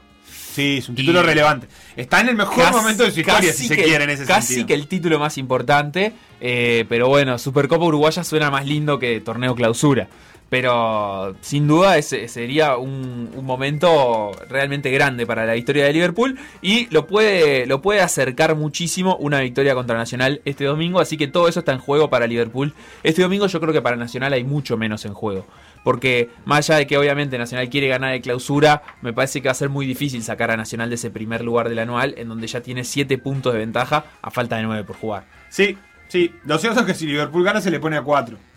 sí, es un título y- relevante. Está en el mejor Casi- momento de su historia, casi si se que- quiere, en ese Casi sentido. que el título más importante, eh, pero bueno, Supercopa Uruguaya suena más lindo que torneo clausura. Pero sin duda ese sería un, momento realmente grande para la historia de Liverpool y lo puede, lo puede acercar muchísimo una victoria contra Nacional este domingo, así que todo eso está en juego para Liverpool. Este domingo yo creo que para Nacional hay mucho menos en juego, porque más allá de que obviamente Nacional quiere ganar de clausura, me parece que va a ser muy difícil sacar a Nacional de ese primer lugar del anual, en donde ya tiene 7 puntos de ventaja a falta de 9 por jugar. Sí, sí. Lo cierto es que si Liverpool gana se le pone a 4.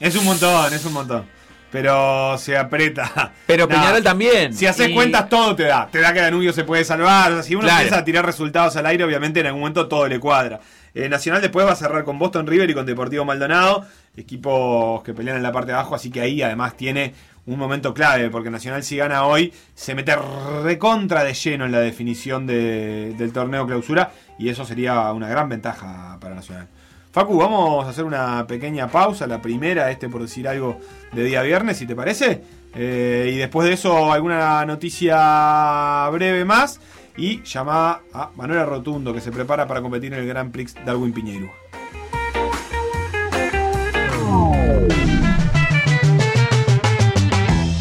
Es un montón, es un montón. Pero se aprieta. Pero Nada, Peñarol también. Si haces Y- cuentas, todo te da. Te da que Danubio se puede salvar. O sea, si uno Claro. empieza a tirar resultados al aire, obviamente en algún momento todo le cuadra. Eh, Nacional después va a cerrar con Boston River y con Deportivo Maldonado, equipos que pelean en la parte de abajo, así que ahí además tiene un momento clave, porque Nacional si gana hoy se mete recontra de lleno en la definición de- del torneo clausura y eso sería una gran ventaja para Nacional. Facu, vamos a hacer una pequeña pausa, la primera, este por decir algo de día viernes, si te parece. Eh, y después de eso, alguna noticia breve más. Y llama a Manuela Rotundo, que se prepara para competir en el Grand Prix Darwin Piñeiro.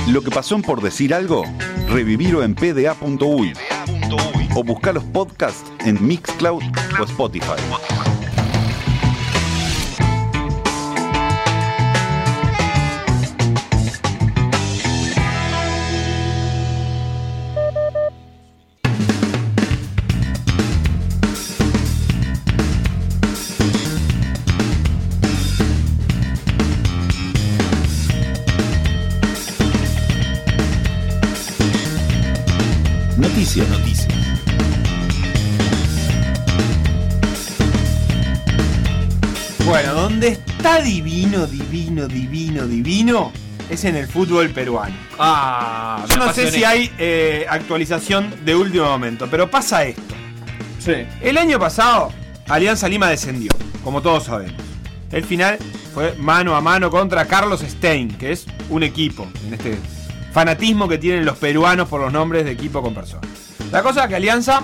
Lo que pasó en por decir algo, revivirlo en pda.uy o buscar los podcasts en Mixcloud o Spotify. Divino, divino, divino, es en el fútbol peruano. Ah, Yo no sé si hay eh, actualización de último momento, pero pasa esto. Sí. El año pasado, Alianza Lima descendió, como todos sabemos. El final fue mano a mano contra Carlos Stein, que es un equipo, en este fanatismo que tienen los peruanos por los nombres de equipo con personas. La cosa es que Alianza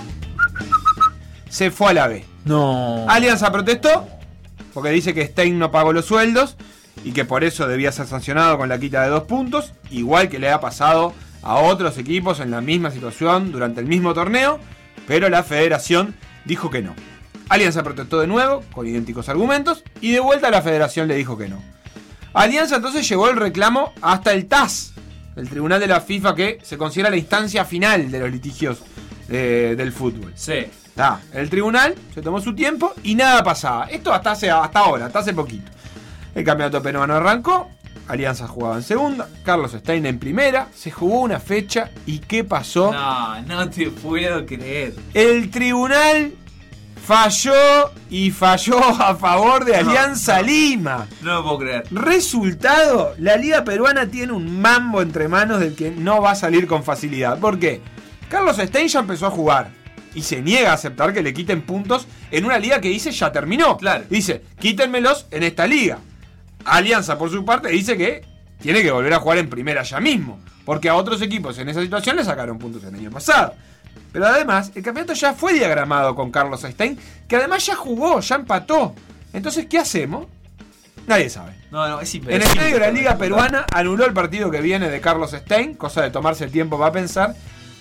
se fue a la B. No. Alianza protestó porque dice que Stein no pagó los sueldos y que por eso debía ser sancionado con la quita de dos puntos, igual que le ha pasado a otros equipos en la misma situación durante el mismo torneo, pero la federación dijo que no. Alianza protestó de nuevo con idénticos argumentos y de vuelta la federación le dijo que no. Alianza entonces llevó el reclamo hasta el TAS, el tribunal de la FIFA que se considera la instancia final de los litigios eh, del fútbol. Sí. Está, el tribunal se tomó su tiempo y nada pasaba. Esto hasta, hace, hasta ahora, hasta hace poquito. El campeonato peruano arrancó, Alianza jugaba en segunda, Carlos Stein en primera, se jugó una fecha y ¿qué pasó? No, no te puedo creer. El tribunal falló y falló a favor de Alianza Lima. No lo puedo creer. Resultado, la liga peruana tiene un mambo entre manos del que no va a salir con facilidad. ¿Por qué? Carlos Stein ya empezó a jugar y se niega a aceptar que le quiten puntos en una liga que dice ya terminó. Claro. Dice, quítenmelos en esta liga. Alianza, por su parte, dice que tiene que volver a jugar en primera ya mismo. Porque a otros equipos en esa situación le sacaron puntos el año pasado. Pero además, el campeonato ya fue diagramado con Carlos Stein, que además ya jugó, ya empató. Entonces, ¿qué hacemos? Nadie sabe. No, no, es En el medio de la Liga Peruana anuló el partido que viene de Carlos Stein, cosa de tomarse el tiempo para pensar.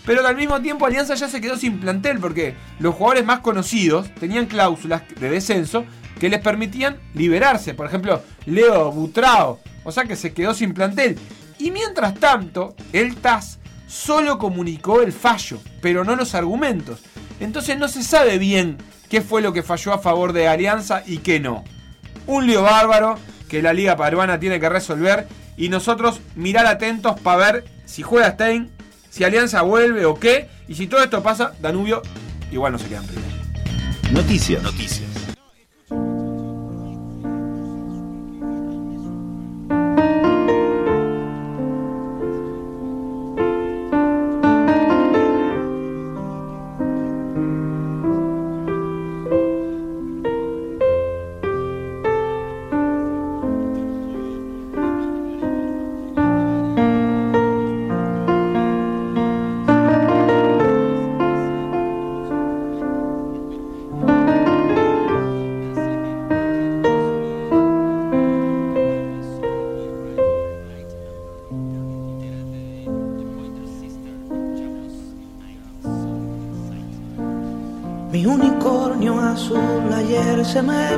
Pero al mismo tiempo Alianza ya se quedó sin plantel porque los jugadores más conocidos tenían cláusulas de descenso que les permitían liberarse. Por ejemplo, Leo Butrao. O sea que se quedó sin plantel. Y mientras tanto, el TAS solo comunicó el fallo, pero no los argumentos. Entonces no se sabe bien qué fue lo que falló a favor de Alianza y qué no. Un lío bárbaro que la Liga Peruana tiene que resolver y nosotros mirar atentos para ver si juega Stein, si Alianza vuelve o qué. Y si todo esto pasa, Danubio igual no se quedan primero. Noticias. Noticias. Ayer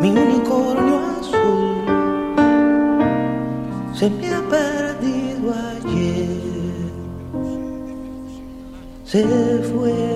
Mi unicornio azul se me ha perdido ayer, se fue.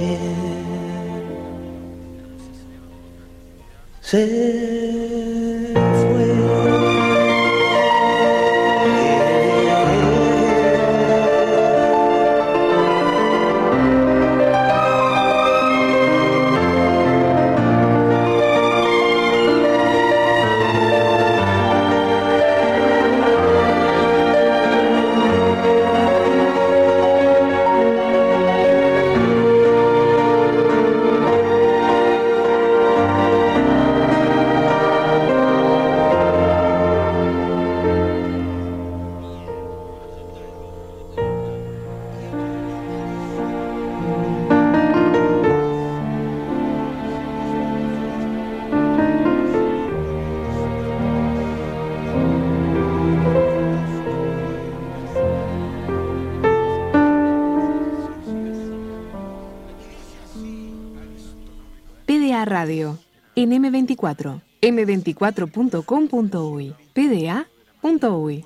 ayer. Radio en M24, m24.com.uy, pda.uy.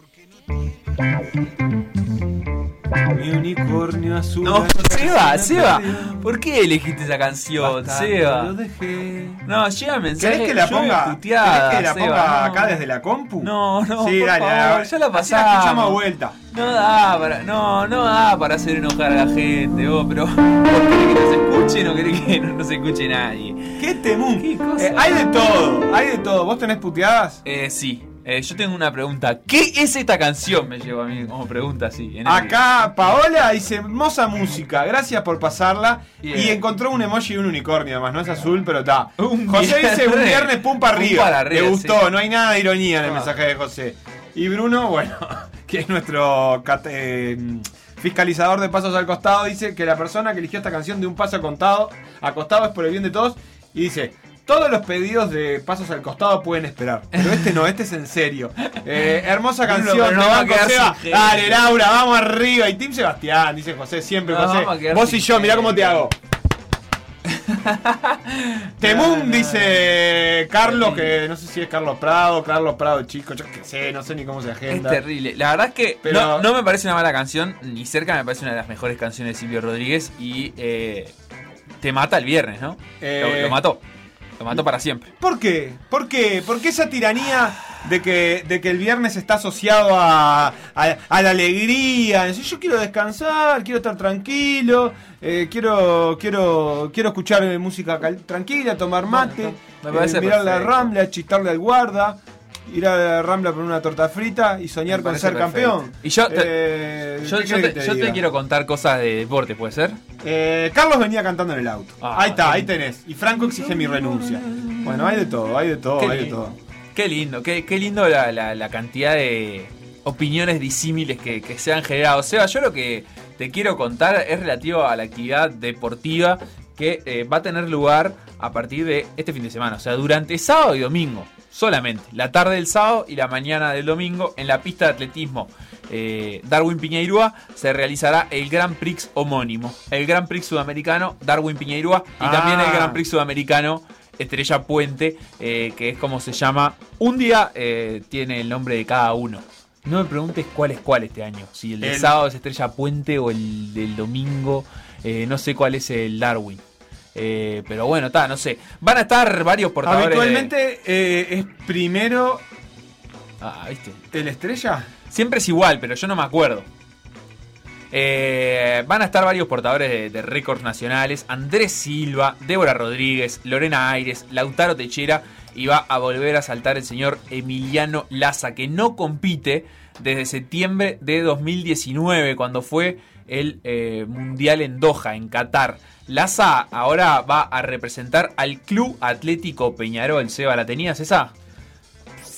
Mi unicornio azul. No, Seba, Se Seba. ¿por qué elegiste esa canción, Seba? Lo dejé. No, llega mensaje. ¿Querés que la ponga, puteada, ¿querés que la Seba, ponga no. acá desde la compu? No, no, Sí, por dale, favor, ya la Así pasamos. escuchamos a vuelta. No da para, no, no da para hacer enojar a la gente, vos, pero vos querés que nos escuchen o querés que no nos escuche nadie. ¡Qué temún! ¿Qué cosa? Eh, hay de todo, hay de todo. ¿Vos tenés puteadas? Eh, sí. Eh, yo tengo una pregunta. ¿Qué es esta canción? Me llevo a mí como pregunta en el- Acá Paola dice, hermosa música, gracias por pasarla. Y encontró un emoji de un unicornio, además, no es azul, pero está. José dice un viernes. pum para Pum arriba. para arriba, Le gustó, sí. no hay nada de ironía en el Ah. mensaje de José. Y Bruno, bueno, que es nuestro eh, fiscalizador de pasos al costado, dice que la persona que eligió esta canción de un paso al costado, acostado es por el bien de todos. Y dice, todos los pedidos de pasos al costado pueden esperar. Pero este no, este es en serio. Eh, hermosa canción, no va a quedar. Dale, Laura, vamos arriba. Y Tim Sebastián, dice José, siempre No, José. vamos a quedar Vos y yo, mirá cómo te hago. No, no. dice Carlos, que no sé si es Carlos Prado, Carlos Prado chico, yo qué sé, no sé ni cómo se Es agenda. terrible. La verdad es que Pero- no, no me parece una mala canción, ni cerca me parece una de las mejores canciones de Silvio Rodríguez y eh, te mata el viernes, ¿no? Eh, Lo, lo mató. Lo mató para siempre. ¿Por qué? ¿Por qué? ¿Por qué esa tiranía de que, de que el viernes está asociado a, a- a la alegría? Decir, yo quiero descansar, quiero estar tranquilo, eh, quiero, quiero, quiero escuchar eh, música tranquila, tomar mate, me parece eh, mirar la rambla, chistarle al guarda. Ir a la rambla por una torta frita y soñar con ser perfecto. campeón. Y yo te- Eh, Yo, ¿qué yo querés te, yo quiero contar cosas de deporte, ¿puede ser? Eh, Carlos venía cantando en el auto. Ah, ahí está, ahí tenés. Y Franco exige mi renuncia. Bueno, hay de todo, hay de todo, Qué hay de todo. Qué lindo, qué, qué lindo la, la- la cantidad de opiniones disímiles que, que se han generado. Seba, yo lo que te quiero contar es relativo a la actividad deportiva que eh, va a tener lugar a partir de este fin de semana. O sea, durante sábado y domingo. Solamente. La tarde del sábado y la mañana del domingo en la pista de atletismo eh, Darwin Piñeirúa se realizará el Grand Prix homónimo. El Grand Prix sudamericano Darwin Piñeirúa y Ah. también el Grand Prix sudamericano Estrella Puente, eh, que es como se llama. Un día eh, tiene el nombre de cada uno. No me preguntes cuál es cuál este año. Si el de El- sábado es Estrella Puente o el del domingo. no sé cuál es el Darwin. Eh, pero bueno, está, no sé. Van a estar varios portadores. Habitualmente eh, es primero Ah, ¿viste? el estrella. Siempre es igual, pero yo no me acuerdo. Eh, van a estar varios portadores de, de récords nacionales. Andrés Silva, Débora Rodríguez, Lorena Aires, Lautaro Techera. Y va a volver a saltar el señor Emiliano Laza, que no compite desde septiembre de 2019, cuando fue el eh, Mundial en Doha, en Qatar. Laza ahora va a representar al Club Atlético Peñarol. Seba, ¿la tenías esa?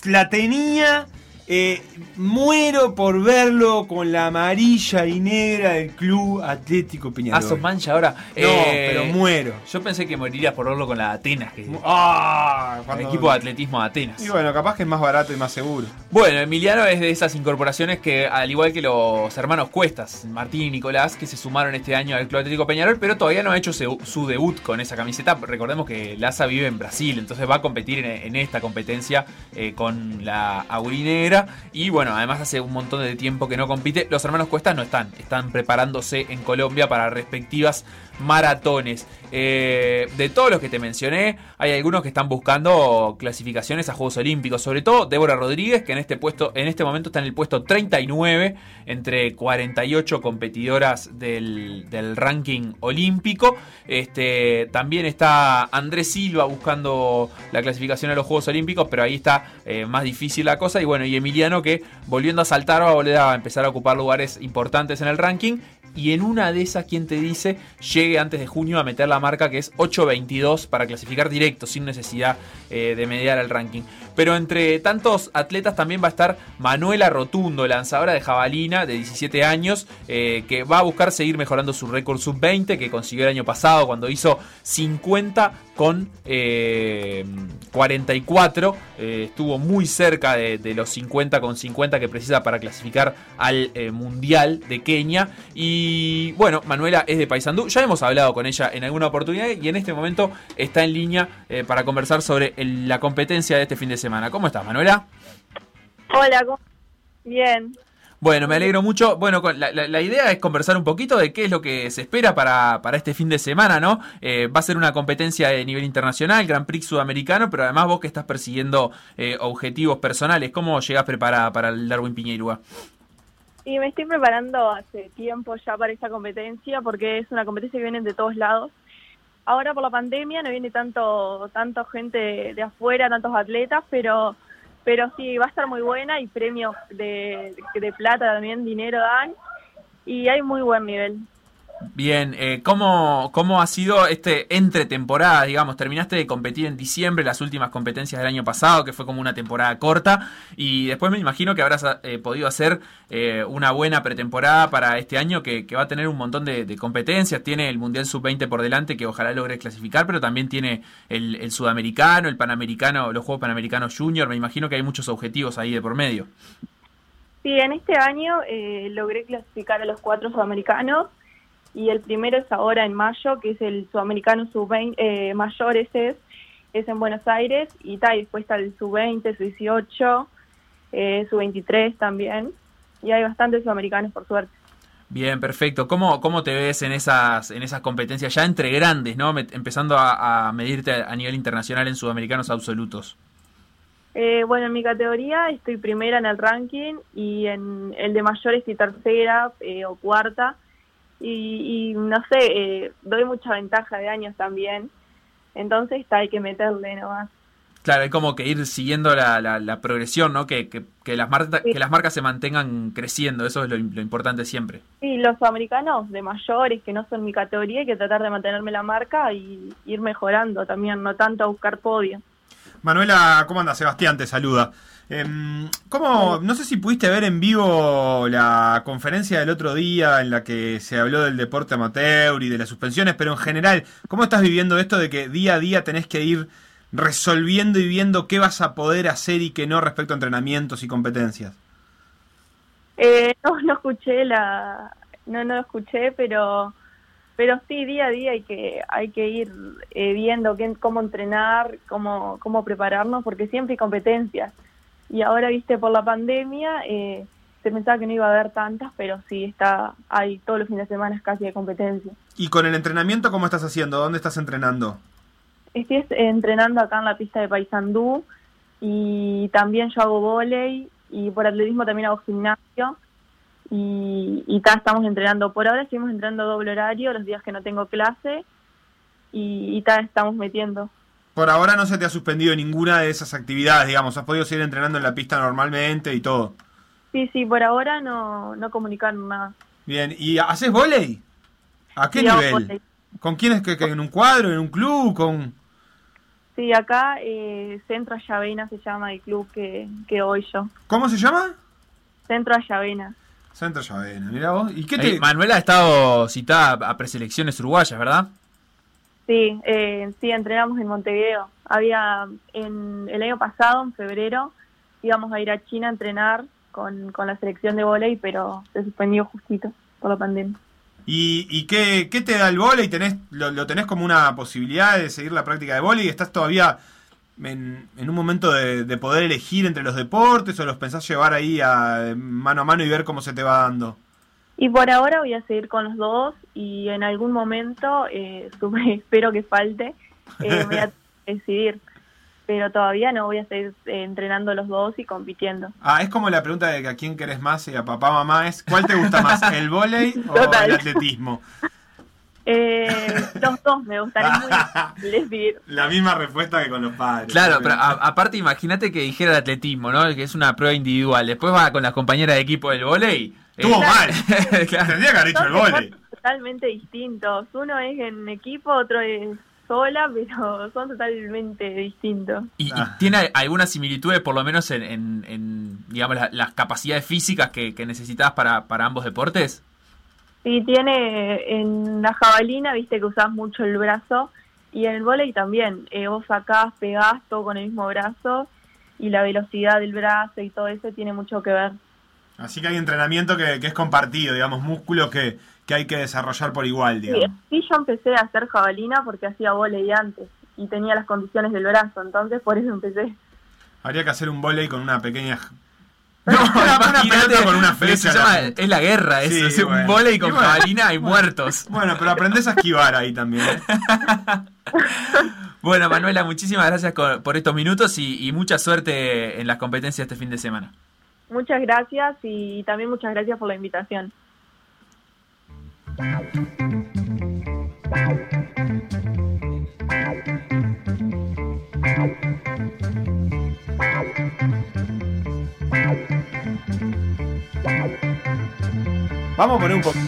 La tenía eh, muero por verlo con la amarilla y negra del Club Atlético Ah, Peñarol. sos mancha ahora. No, Eh, pero muero. Yo pensé que morirías por verlo con la Atenas, que Ah, el equipo de atletismo de Atenas. Y bueno, capaz que es más barato y más seguro. Bueno, Emiliano es de esas incorporaciones que, al igual que los hermanos Cuestas, Martín y Nicolás, que se sumaron este año al Club Atlético Peñarol, pero todavía no ha hecho su, su debut con esa camiseta. Recordemos que Laza vive en Brasil, entonces va a competir en, en esta competencia eh, con la Aurinegra. Y bueno, además hace un montón de tiempo que no compite. Los hermanos Cuestas no están, están preparándose en Colombia para respectivas maratones. Eh, de todos los que te mencioné, hay algunos que están buscando clasificaciones a Juegos Olímpicos, sobre todo Débora Rodríguez, que en este puesto, en este momento está en el puesto 39 entre 48 competidoras del, ranking olímpico. Este, también está Andrés Silva buscando la clasificación a los Juegos Olímpicos, pero ahí está eh, más difícil la cosa. Y bueno, y Emiliano que volviendo a saltar va a volver a empezar a ocupar lugares importantes en el ranking. Y en una de esas, quien te dice, llegue antes de junio a meter la marca que es 8.22 para clasificar directo, sin necesidad eh, de mediar el ranking. Pero entre tantos atletas también va a estar Manuela Rotundo, lanzadora de jabalina de 17 años, eh, que va a buscar seguir mejorando su récord sub-20 que consiguió el año pasado cuando hizo 50 con eh, 44. Eh, estuvo muy cerca de, de los 50 con 50 que precisa para clasificar al Mundial de Kenia. Y bueno, Manuela es de Paysandú. Ya hemos hablado con ella en alguna oportunidad y en este momento está en línea eh, para conversar sobre el- la competencia de este fin de semana. ¿Cómo estás, Manuela? Hola, ¿cómo- bien. Bueno, me alegro mucho. Bueno, la, la- la idea es conversar un poquito de qué es lo que se espera para, para este fin de semana, ¿no? Eh, va a ser una competencia de nivel internacional, Grand Prix sudamericano, pero además vos que estás persiguiendo eh, objetivos personales, ¿cómo llegás preparada para el Darwin Piñeirúa? Y me estoy preparando hace tiempo ya para esta competencia porque es una competencia que viene de todos lados. Ahora por la pandemia no viene tanto tanto gente de afuera, tantos atletas, pero pero sí va a estar muy buena y premios de, de plata también, dinero dan y hay muy buen nivel. Bien, eh, ¿cómo, ¿cómo ha sido este entre temporada, digamos? Terminaste de competir en diciembre, las últimas competencias del año pasado, que fue como una temporada corta, y después me imagino que habrás eh, podido hacer eh, una buena pretemporada para este año que, que va a tener un montón de, competencias. Tiene el Mundial Sub-20 por delante, que ojalá logre clasificar, pero también tiene el, el Sudamericano, el Panamericano, los Juegos Panamericanos Junior. Me imagino que hay muchos objetivos ahí de por medio. Sí, en este año eh, logré clasificar a los cuatro sudamericanos y el primero es ahora en mayo, que es el sudamericano sub-20 eh, mayor, ese es, es en Buenos Aires, y, ta, y después está el sub-20, sub-18, eh, sub-23 también, y hay bastantes sudamericanos por suerte. Bien, perfecto. ¿Cómo, cómo te ves en esas, en esas competencias ya entre grandes, ¿no? Me- empezando a, a medirte a, a nivel internacional en sudamericanos absolutos? Eh, bueno, en mi categoría estoy primera en el ranking y en el de mayores estoy tercera eh, o cuarta. Y, y no sé, eh, doy mucha ventaja de años también. Entonces está, hay que meterle nomás. Claro, hay como que ir siguiendo la, la, la progresión, ¿no? Que, que, que las marca- Sí. que las marcas se mantengan creciendo, eso es lo, lo importante siempre. Sí, los americanos de mayores que no son mi categoría hay que tratar de mantenerme la marca y ir mejorando también, no tanto a buscar podio. Manuela, ¿cómo andas? Sebastián te saluda. Em, ¿Cómo? No sé si pudiste ver en vivo la conferencia del otro día en la que se habló del deporte amateur y de las suspensiones, pero en general, ¿cómo estás viviendo esto de que día a día tenés que ir resolviendo y viendo qué vas a poder hacer y qué no respecto a entrenamientos y competencias? Eh, no, no escuché la, no, no escuché, pero, pero sí día a día hay que, hay que ir eh, viendo qué, cómo entrenar, cómo, cómo prepararnos, porque siempre hay competencias. Y ahora, viste, por la pandemia, eh, se pensaba que no iba a haber tantas, pero sí está, hay todos los fines de semana casi de competencia. ¿Y con el entrenamiento cómo estás haciendo? ¿Dónde estás entrenando? Estoy es- entrenando acá en la pista de Paysandú y también yo hago volei y por atletismo también hago gimnasio y, y ta, estamos entrenando. Por ahora seguimos entrenando doble horario los días que no tengo clase y, y ta, estamos metiendo. Por ahora no se te ha suspendido ninguna de esas actividades, digamos, has podido seguir entrenando en la pista normalmente y todo. Sí, sí, por ahora no, no comunicaron nada. Bien, ¿y haces volei? ¿A qué Sí, nivel? ¿Con quién es que, que en un cuadro, en un club, con Sí, acá eh, Centro Ayavena se llama el club que, que voy yo. ¿Cómo se llama? Centro Ayavena. Centro Llavena, mira vos. ¿Y qué Ahí, te.? Manuela ha estado citada a preselecciones uruguayas, ¿verdad? Sí, eh, sí, entrenamos en Montevideo. Había, en el año pasado, en febrero, íbamos a ir a China a entrenar con, con la selección de volei, pero se suspendió justito por la pandemia. ¿Y, y qué, qué te da el vóley? ¿Tenés, lo, lo tenés como una posibilidad de seguir la práctica de vóley? ¿Estás todavía en, en un momento de, de poder elegir entre los deportes o los pensás llevar ahí a, mano a mano y ver cómo se te va dando? Y por ahora voy a seguir con los dos y en algún momento, eh, espero que falte, eh, voy a decidir. Pero todavía no voy a seguir eh, entrenando los dos y compitiendo. Ah, es como la pregunta de que a quién querés más y a papá mamá es ¿cuál te gusta más, el vóley o Total. el atletismo? Eh, los dos me gustaría muy decidir. La misma respuesta que con los padres. Claro, pero a- aparte imagínate que dijera el atletismo, ¿no? Que es una prueba individual. Después va con las compañeras de equipo del volei. Estuvo mal. claro. Tendría que haber dicho el deportes totalmente distintos. Uno es en equipo, otro es sola, pero son totalmente distintos. ¿Y, y Ah. tiene algunas similitudes, por lo menos en, en- en, digamos, la- las capacidades físicas que, que necesitabas para, para ambos deportes? Sí, tiene en la jabalina, viste que usás mucho el brazo, y en el vóley también. Eh, vos sacás, pegás todo con el mismo brazo, y la velocidad del brazo y todo eso tiene mucho que ver. Así que hay entrenamiento que, que es compartido, digamos, músculos que, que hay que desarrollar por igual, Sí, digamos. sí, yo empecé a hacer jabalina porque hacía vóley antes, y tenía las condiciones del brazo, entonces por eso empecé. Habría que hacer un vóley con una pequeña... No, una, una imagínate, pelota con una flecha. es la guerra, eso. Sí, es un bueno. volei con Y bueno, jabalina y muertos. Bueno, pero aprendés a esquivar ahí también. ¿eh? Bueno, Manuela, muchísimas gracias por estos minutos y, y mucha suerte en las competencias este fin de semana. Muchas gracias y también muchas gracias por la invitación. Vamos a poner un poco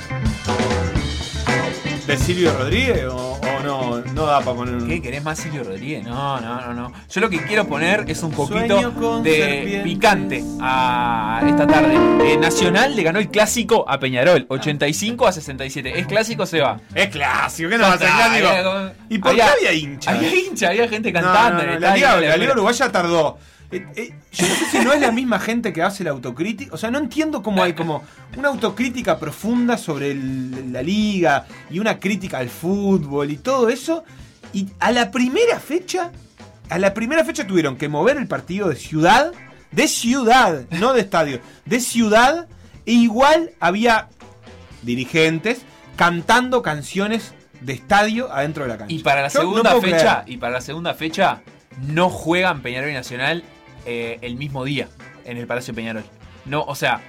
de Silvio Rodríguez o, o no, no da para poner un... ¿Qué? ¿Querés más Silvio Rodríguez? No, no, no, no. Yo lo que quiero poner es un poquito de picante a esta tarde. Eh, Nacional le ganó el clásico a Peñarol, 85 a 67. ¿Es clásico se va? Es clásico, ¿qué no va a ser clásico? ¿Y por qué había hinchas? Había hincha, había gente No, cantando. no, en no, el la, Liga, la Liga Uruguaya tardó. Eh, eh, yo no sé si no es la misma gente que hace la autocrítica. O sea, no entiendo cómo hay como una autocrítica profunda sobre el- la liga y una crítica al fútbol y todo eso. Y a la primera fecha, a la primera fecha tuvieron que mover el partido de ciudad, de ciudad, no de estadio, de ciudad, e igual había dirigentes cantando canciones de estadio adentro de la cancha. Y para la Yo segunda fecha, creer. y para la segunda fecha, no juegan Peñarol y Nacional eh, el mismo día en el Palacio Peñarol. No, o sea,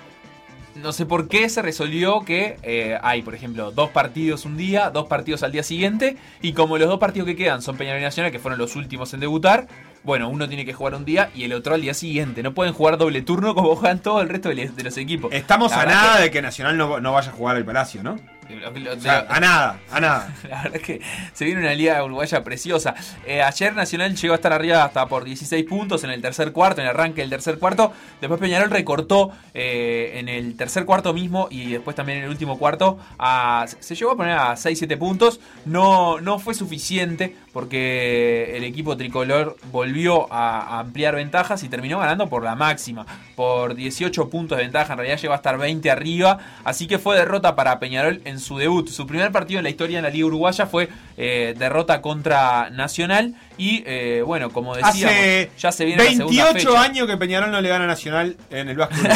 no sé por qué se resolvió que eh, hay, por ejemplo, dos partidos un día, dos partidos al día siguiente, y como los dos partidos que quedan son Peñarol y Nacional, que fueron los últimos en debutar, bueno, uno tiene que jugar un día y el otro al día siguiente. No pueden jugar doble turno como juegan todo el resto de los equipos. Estamos La a nada que- de que Nacional no, no vaya a jugar al Palacio, ¿no? O sea, a nada, a nada. La verdad es que se viene una liga uruguaya preciosa. Eh, ayer Nacional llegó a estar arriba hasta por 16 puntos en el tercer cuarto, en el arranque del tercer cuarto. Después Peñarol recortó eh, en el tercer cuarto mismo y después también en el último cuarto. a- se llegó a poner a 6-7 puntos. No, no fue suficiente porque el equipo tricolor volvió a, ampliar ventajas y terminó ganando por la máxima. Por 18 puntos de ventaja. En realidad llegó a estar 20 arriba. Así que fue derrota para Peñarol en su debut. Su primer partido en la historia en la Liga Uruguaya fue eh, derrota contra Nacional. Y eh, bueno, como decíamos, Hace ya se viene la segunda 28 fecha. años que Peñarol no le gana Nacional en el Vasco.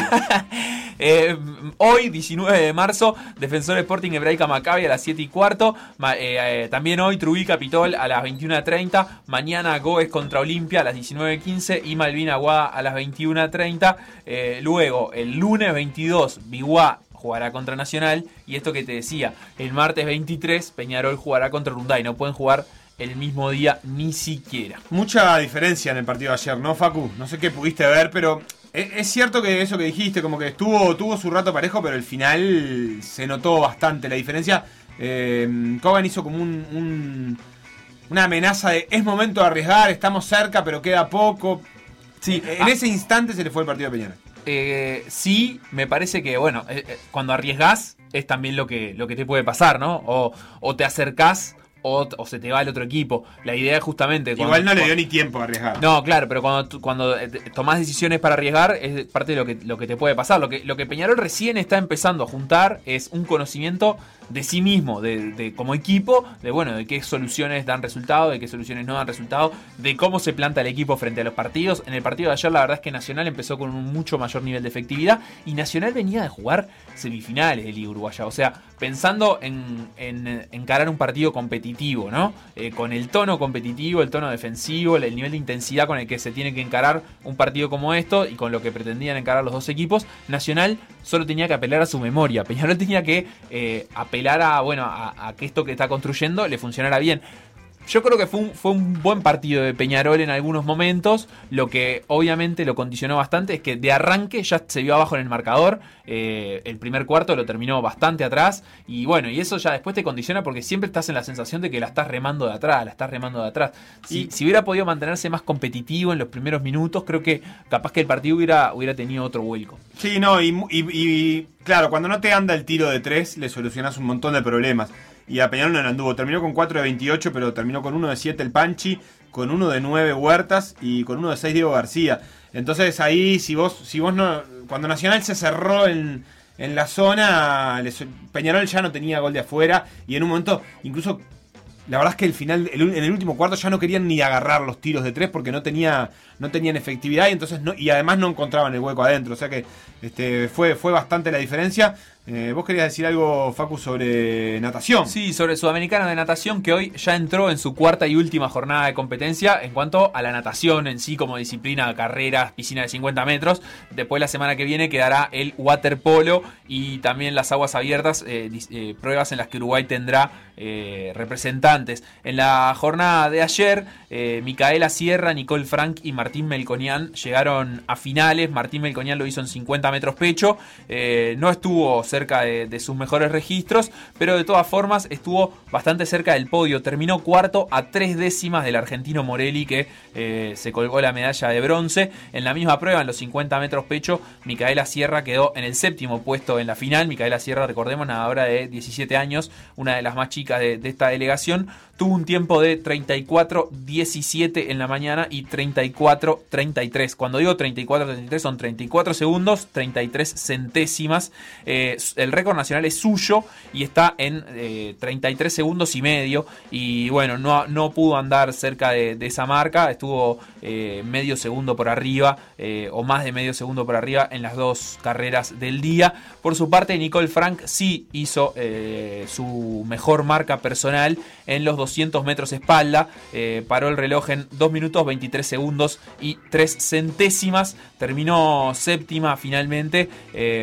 Eh, hoy, 19 de marzo, Defensor Sporting Hebraica Maccabi a las 7 y cuarto. Ma- eh, también hoy, Trubí Capitol a las 21.30. Mañana, Goes contra Olimpia a las 19.15 y Malvin Aguada a las 21.30. Eh, luego, el lunes 22, Biguá jugará contra Nacional. Y esto que te decía, el martes 23, Peñarol jugará contra Urunday. No pueden jugar el mismo día ni siquiera. Mucha diferencia en el partido de ayer, ¿no, Facu? No sé qué pudiste ver, pero es, es cierto que eso que dijiste, como que estuvo tuvo su rato parejo, pero el final se notó bastante la diferencia. Eh, hizo como un, un, una amenaza de es momento de arriesgar, estamos cerca, pero queda poco. Sí, En ah, ese instante se le fue el partido a Peñarol. eh, sí, me parece que, bueno, eh, eh, cuando arriesgás es también lo que, lo que te puede pasar, ¿no? O, o te acercás o, o se te va el otro equipo. La idea es justamente... Igual no le dio ni tiempo a arriesgar. No, claro, pero cuando, cuando eh, tomás decisiones para arriesgar es parte de lo que, lo que te puede pasar. Lo que, lo que Peñarol recién está empezando a juntar es un conocimiento de sí mismo, de, como equipo, de bueno, de qué soluciones dan resultado, de qué soluciones no dan resultado, de cómo se planta el equipo frente a los partidos. En el partido de ayer la verdad es que Nacional empezó con un mucho mayor nivel de efectividad y Nacional venía de jugar semifinales de Liga Uruguaya. O sea, pensando en, en encarar un partido competitivo, ¿no? Eh, con el tono competitivo, el tono defensivo, el nivel de intensidad con el que se tiene que encarar un partido como esto y con lo que pretendían encarar los dos equipos, Nacional solo tenía que apelar a su memoria. Peñarol tenía que eh, apelar a, bueno, a, a que esto que está construyendo le funcionara bien. Yo creo que fue un, fue un buen partido de Peñarol en algunos momentos. Lo que obviamente lo condicionó bastante es que de arranque ya se vio abajo en el marcador. Eh, el primer cuarto lo terminó bastante atrás. Y bueno, y eso ya después te condiciona porque siempre estás en la sensación de que la estás remando de atrás, la estás remando de atrás. Si, si hubiera podido mantenerse más competitivo en los primeros minutos, creo que capaz que el partido hubiera, hubiera tenido otro vuelco. Sí, no, y, y- y, claro, cuando no te anda el tiro de 3, le solucionas un montón de problemas. Y a Peñarol no le anduvo. Terminó con 4 de 28, pero terminó con 1 de 7 el Panchi, con 1 de 9 Huertas y con 1 de 6 Diego García. Entonces ahí, si vos, si vos no. Cuando Nacional se cerró en, en la zona, Peñarol ya no tenía gol de afuera. Y en un momento, incluso la verdad es que el final, en el último cuarto ya no querían ni agarrar los tiros de tres porque no tenía, no tenían efectividad y entonces y además no encontraban el hueco adentro. O sea que este, fue, fue bastante la diferencia. Eh, Vos querías decir algo, Facu, sobre natación. Sí, sobre el sudamericano de natación que hoy ya entró en su cuarta y última jornada de competencia en cuanto a la natación en sí como disciplina, carreras, piscina de 50 metros. Después la semana que viene quedará el waterpolo y también las aguas abiertas, eh, eh, pruebas en las que Uruguay tendrá representantes. En la jornada de ayer, Micaela Sierra, Nicole Frank y Martín Melconian llegaron a finales. Martín Melconian lo hizo en 50 metros pecho. No estuvo cerca de, de sus mejores registros, pero de todas formas estuvo bastante cerca del podio. Terminó cuarto a tres décimas del argentino Morelli que eh, se colgó la medalla de bronce. En la misma prueba, en los 50 metros pecho, Micaela Sierra quedó en el séptimo puesto en la final. Micaela Sierra, recordemos, nadadora de 17 años, una de las más chicas de, de esta delegación, tuvo un tiempo de 34-17 en la mañana y 34-33. Cuando digo 34-33 son 34 segundos, 33 centésimas. Eh, el récord nacional es suyo y está en eh, 33 segundos y medio. Y bueno, no, no pudo andar cerca de, esa marca, estuvo eh, medio segundo por arriba eh, o más de medio segundo por arriba en las dos carreras del día. Por su parte, Nicole Frank sí hizo eh, su mejor marca personal en los 200 metros espalda. Paró el reloj en 2 minutos 23 segundos y 3 centésimas. Terminó séptima finalmente.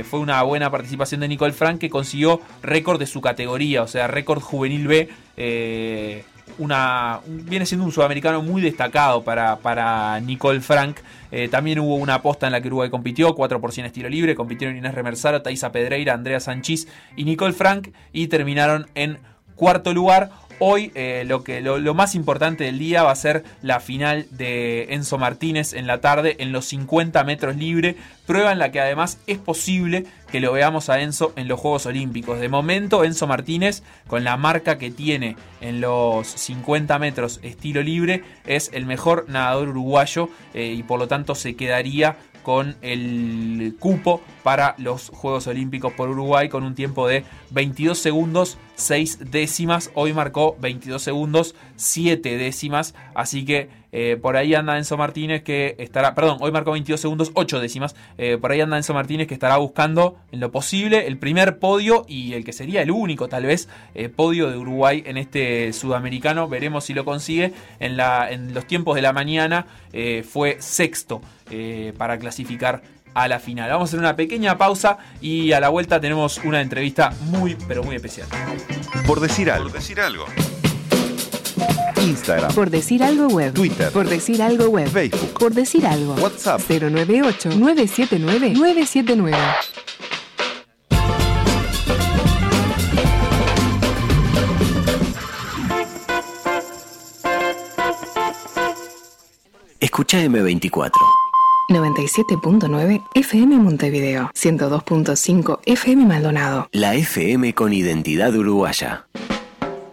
Fue una buena participación de Nicole Frank que consiguió récord de su categoría, o sea, récord juvenil B. Eh, una, un- viene siendo un sudamericano muy destacado para, Nicole Frank. Eh, también hubo una aposta en la que Uruguay compitió, 4 por 100 estilo libre. Compitieron Inés Remersaro, Thaisa Pedreira, Andrea Sanchís y Nicole Frank. Y terminaron en cuarto lugar. Hoy eh, lo, que, lo, más importante del día va a ser la final de Enzo Martínez en la tarde en los 50 metros libre. Prueba en la que además es posible que lo veamos a Enzo en los Juegos Olímpicos. De momento Enzo Martínez con la marca que tiene en los 50 metros estilo libre es el mejor nadador uruguayo eh, y por lo tanto se quedaría con el cupo para los Juegos Olímpicos por Uruguay con un tiempo de 22 segundos 6 décimas. Hoy marcó 22 segundos 7 décimas. Así que eh, por ahí anda Enzo Martínez que estará, perdón, hoy marcó 22 segundos 8 décimas. Eh, por ahí anda Enzo Martínez que estará buscando en lo posible el primer podio y el que sería el único tal vez eh, podio de Uruguay en este sudamericano. Veremos si lo consigue. En, la, en los tiempos de la mañana eh, fue sexto eh, para clasificar a la final. Vamos a hacer una pequeña pausa y a la vuelta tenemos una entrevista muy, pero muy especial. Por decir algo. Por decir algo. Instagram, Por decir algo web. Twitter, Por decir algo web. Facebook, Por decir algo. WhatsApp. 098-979-979. escucha M24. 97.9 FM Montevideo, 102.5 FM Maldonado. La FM con identidad uruguaya.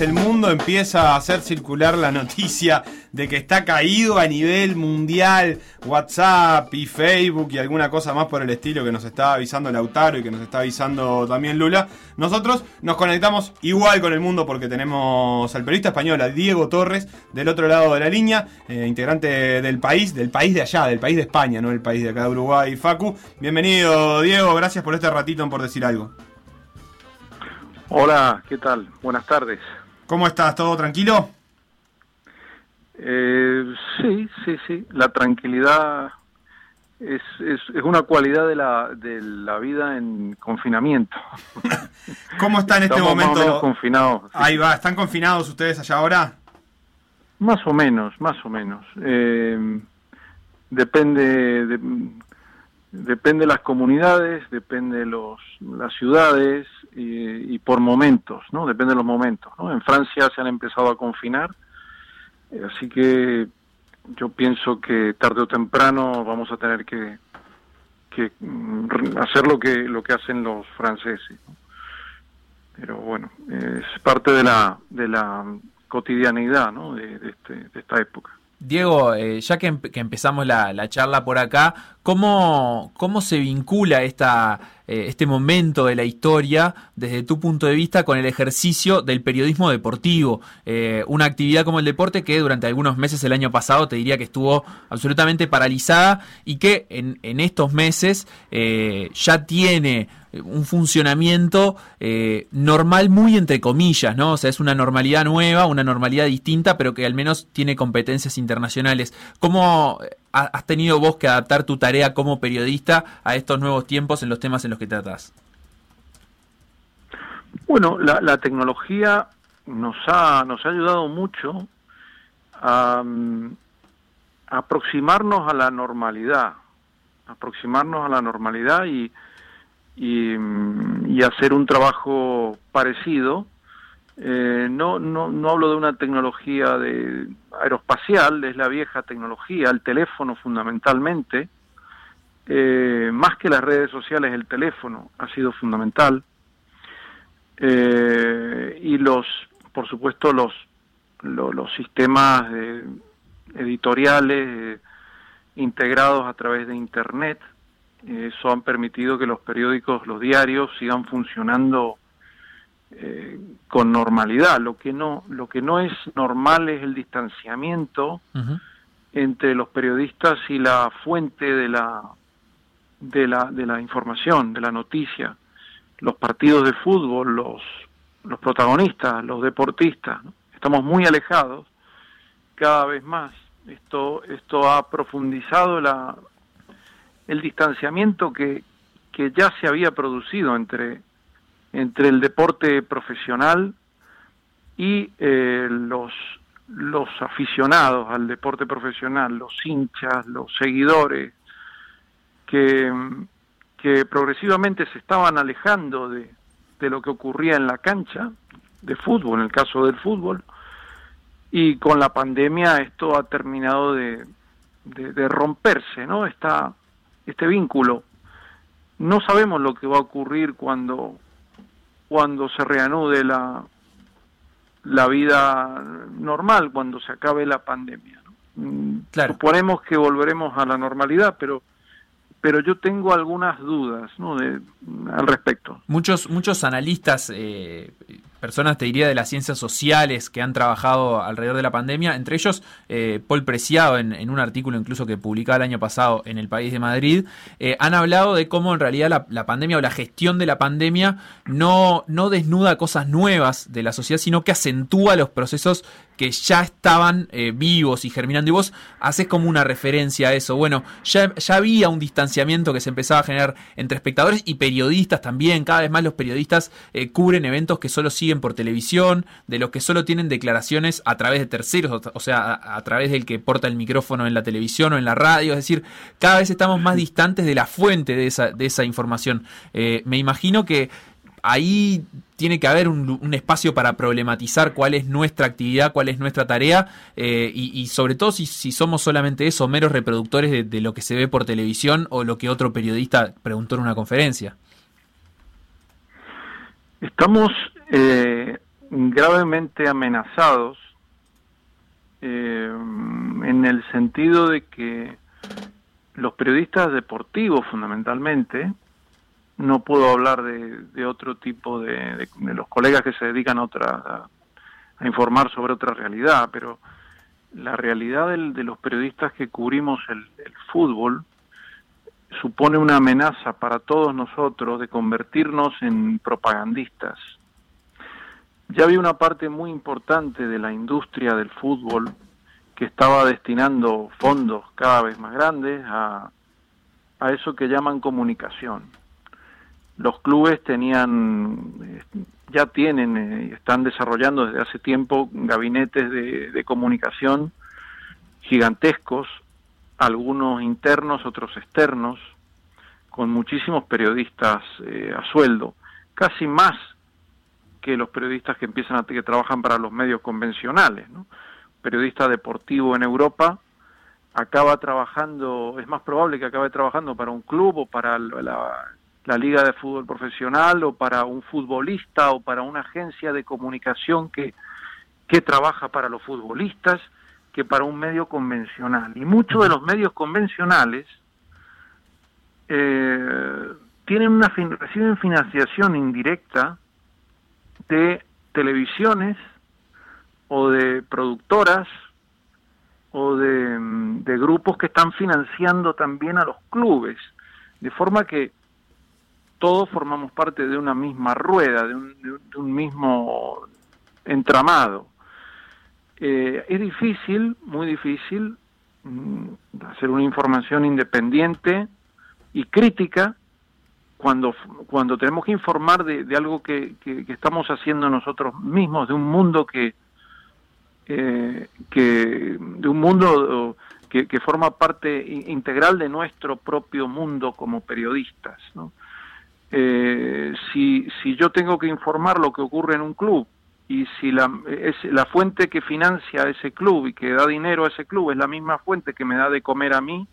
El mundo empieza a hacer circular la noticia de que está caído a nivel mundial WhatsApp y Facebook y alguna cosa más por el estilo que nos está avisando Lautaro y que nos está avisando también Lula, nosotros nos conectamos igual con el mundo porque tenemos al periodista español, a Diego Torres, del otro lado de la línea, eh, integrante del país, del país de allá, del país de España, no el país de acá de Uruguay, Facu. Bienvenido Diego, gracias por este ratito en por decir algo. Hola, ¿qué tal? Buenas tardes. ¿Cómo estás? ¿Todo tranquilo? Eh, sí, sí, sí. La tranquilidad es, es, es una cualidad de la, de la vida en confinamiento. ¿Cómo está en este Estamos más o momento? menos confinados. sí. Ahí va, ¿están confinados ustedes allá ahora? Más o menos, más o menos. Eh, depende de, depende de las comunidades, depende de los, las ciudades y, y por momentos, ¿no? Depende de los momentos, ¿no? En Francia se han empezado a confinar, eh, así que yo pienso que tarde o temprano vamos a tener que, mm, hacer lo que lo que hacen los franceses. Pero bueno, es parte de la de la cotidianidad, este, de esta época. Diego, eh, ya que, que empezamos la, la charla por acá, ¿cómo, cómo se vincula esta, eh, este momento de la historia desde tu punto de vista con el ejercicio del periodismo deportivo? Eh, una actividad como el deporte que durante algunos meses el año pasado te diría que estuvo absolutamente paralizada y que en, en estos meses eh, ya tiene un funcionamiento normal muy entre comillas, ¿no? O sea, es una normalidad nueva, una normalidad distinta, pero que al menos tiene competencias internacionales. ¿Cómo has tenido vos que adaptar tu tarea como periodista a estos nuevos tiempos en los temas en los que tratás? Bueno, la, tecnología nos ha, nos ha ayudado mucho a, mm, a aproximarnos a la normalidad, aproximarnos a la normalidad y, y, mm, y hacer un trabajo parecido. Eh, no, no, no hablo de una tecnología de aeroespacial, es la vieja tecnología, el teléfono fundamentalmente. Eh, más que las redes sociales, el teléfono ha sido fundamental. Eh, y los, por supuesto, los, lo- los, sistemas editoriales eh, integrados a través de Internet. Eso han permitido que los periódicos, los diarios, sigan funcionando eh, con normalidad. Lo que no, lo que no es normal es el distanciamiento entre los periodistas y la fuente de la de la de la información, de la noticia, los partidos de fútbol, los los protagonistas, los deportistas, ¿no? estamos muy alejados cada vez más. Esto esto ha profundizado la el distanciamiento que que ya se había producido entre entre el deporte profesional y eh, los, los aficionados al deporte profesional, los hinchas, los seguidores, que, que progresivamente se estaban alejando de, de lo que ocurría en la cancha de fútbol, en el caso del fútbol, y con la pandemia esto ha terminado de, de, de romperse, ¿no? Está este vínculo. No sabemos lo que va a ocurrir cuando cuando se reanude la la vida normal, cuando se acabe la pandemia. ¿no? Mm, Suponemos que volveremos a la normalidad, pero pero yo tengo algunas dudas ¿no? de, al respecto. Muchos, muchos analistas, eh, personas, te diría, de las ciencias sociales que han trabajado alrededor de la pandemia, entre ellos eh, Paul Preciado, en, un artículo incluso que publicaba el año pasado en El País de Madrid, eh, han hablado de cómo en realidad la, pandemia o la gestión de la pandemia no, no desnuda cosas nuevas de la sociedad, sino que acentúa los procesos que ya estaban eh, vivos y germinando. Y vos haces como una referencia a eso. Bueno, ya, ya había un distanciamiento que se empezaba a generar entre espectadores y periodistas también. Cada vez más los periodistas cubren eventos que solo siguen por televisión, de los que solo tienen declaraciones a través de terceros, o sea, a, través del que porta el micrófono en la televisión o en la radio. Es decir, cada vez estamos más distantes de la fuente de esa, de esa información. Eh, me imagino que ahí tiene que haber un, espacio para problematizar cuál es nuestra actividad, cuál es nuestra tarea eh, y, sobre todo si, si, somos solamente eso, meros reproductores de, lo que se ve por televisión o lo que otro periodista preguntó en una conferencia. Estamos eh, gravemente amenazados eh, en el sentido de que los periodistas deportivos fundamentalmente, no puedo hablar de, de otro tipo de, de, los colegas que se dedican a otra a, a, informar sobre otra realidad, pero la realidad del, de los periodistas que cubrimos el, el, fútbol supone una amenaza para todos nosotros de convertirnos en propagandistas. Ya había una parte muy importante de la industria del fútbol que estaba destinando fondos cada vez más grandes a, a eso que llaman comunicación los clubes tenían, ya tienen, eh, están desarrollando desde hace tiempo gabinetes de, de comunicación gigantescos, algunos internos, otros externos, con muchísimos periodistas eh, a sueldo, casi más que los periodistas que empiezan a que trabajan para los medios convencionales. ¿no? Periodista deportivo en Europa acaba trabajando, es más probable que acabe trabajando para un club o para la, la liga de fútbol profesional o para un futbolista o para una agencia de comunicación que, que trabaja para los futbolistas que para un medio convencional. Y muchos de los medios convencionales eh, tienen una reciben financiación indirecta de televisiones o de productoras o de, de grupos que están financiando también a los clubes, de forma que todos formamos parte de una misma rueda, de un, de un mismo entramado. Eh, es difícil, muy difícil, mm, hacer una información independiente y crítica cuando, cuando tenemos que informar de, de algo que, que, estamos haciendo nosotros mismos, de un mundo que, eh, que de un mundo que, que forma parte integral de nuestro propio mundo como periodistas, ¿no? eh, si, si yo tengo que informar lo que ocurre en un club y si la, es, la fuente que financia ese club y que da dinero a ese club es la misma fuente que me da de comer a mí,